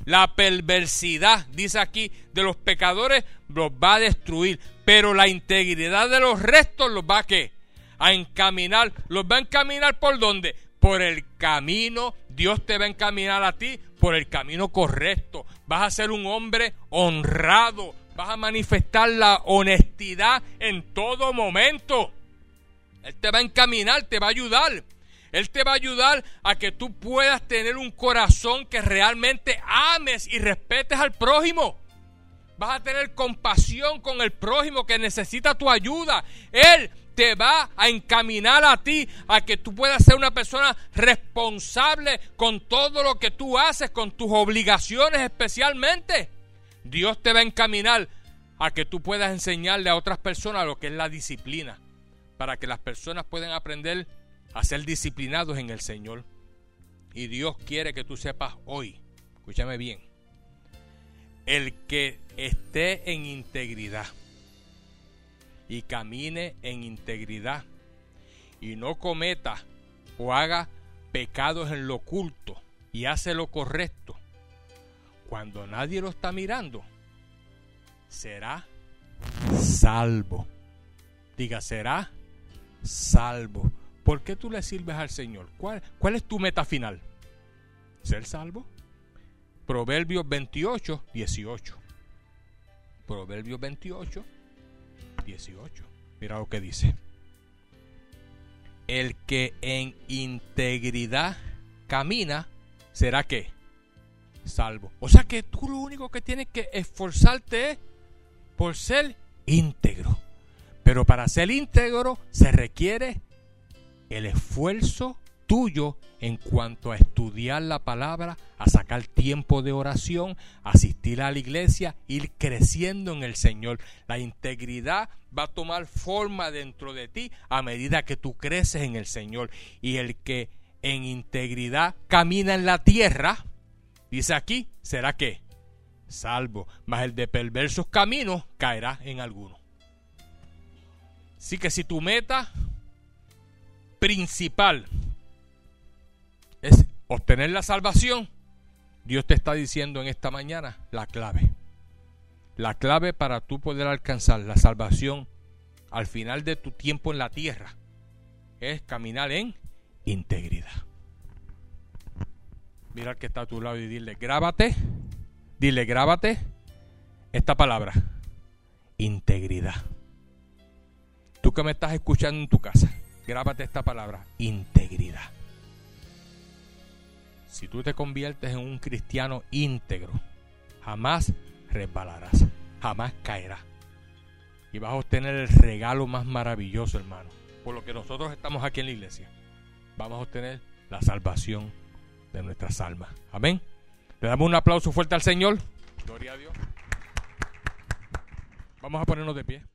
La perversidad, dice aquí, de los pecadores los va a destruir. Pero la integridad de los restos los va a qué? A encaminar. ¿Los va a encaminar por dónde? Por el camino. Dios te va a encaminar a ti por el camino correcto. Vas a ser un hombre honrado. Vas a manifestar la honestidad en todo momento. Él te va a encaminar, te va a ayudar. Él te va a ayudar a que tú puedas tener un corazón que realmente ames y respetes al prójimo. Vas a tener compasión con el prójimo que necesita tu ayuda. Él te va a encaminar a ti a que tú puedas ser una persona responsable con todo lo que tú haces, con tus obligaciones especialmente. Dios te va a encaminar a que tú puedas enseñarle a otras personas lo que es la disciplina, para que las personas puedan aprender a ser disciplinados en el Señor. Y Dios quiere que tú sepas hoy, escúchame bien, el que esté en integridad y camine en integridad y no cometa o haga pecados en lo oculto y hace lo correcto, cuando nadie lo está mirando, será salvo. Diga, será salvo. ¿Por qué tú le sirves al Señor? ¿Cuál, cuál es tu meta final? ¿Ser salvo? Proverbios 28, 18. Proverbios 28, 18. Mira lo que dice. El que en integridad camina, será que salvo. O sea que tú lo único que tienes que esforzarte es por ser íntegro. Pero para ser íntegro se requiere el esfuerzo tuyo en cuanto a estudiar la palabra, a sacar tiempo de oración, asistir a la iglesia, ir creciendo en el Señor. La integridad va a tomar forma dentro de ti a medida que tú creces en el Señor. Y el que en integridad camina en la tierra, dice aquí, será que salvo, mas el de perversos caminos caerá en alguno. Así que si tu meta principal es obtener la salvación, Dios te está diciendo en esta mañana la clave. La clave para tú poder alcanzar la salvación al final de tu tiempo en la tierra es caminar en integridad. Mira al que está a tu lado y dile, grábate, dile, grábate esta palabra, integridad. Tú que me estás escuchando en tu casa, grábate esta palabra, integridad. Si tú te conviertes en un cristiano íntegro, jamás resbalarás, jamás caerás. Y vas a obtener el regalo más maravilloso, hermano. Por lo que nosotros estamos aquí en la iglesia, vamos a obtener la salvación de nuestras almas. Amén. Le damos un aplauso fuerte al Señor. Gloria a Dios. Vamos a ponernos de pie.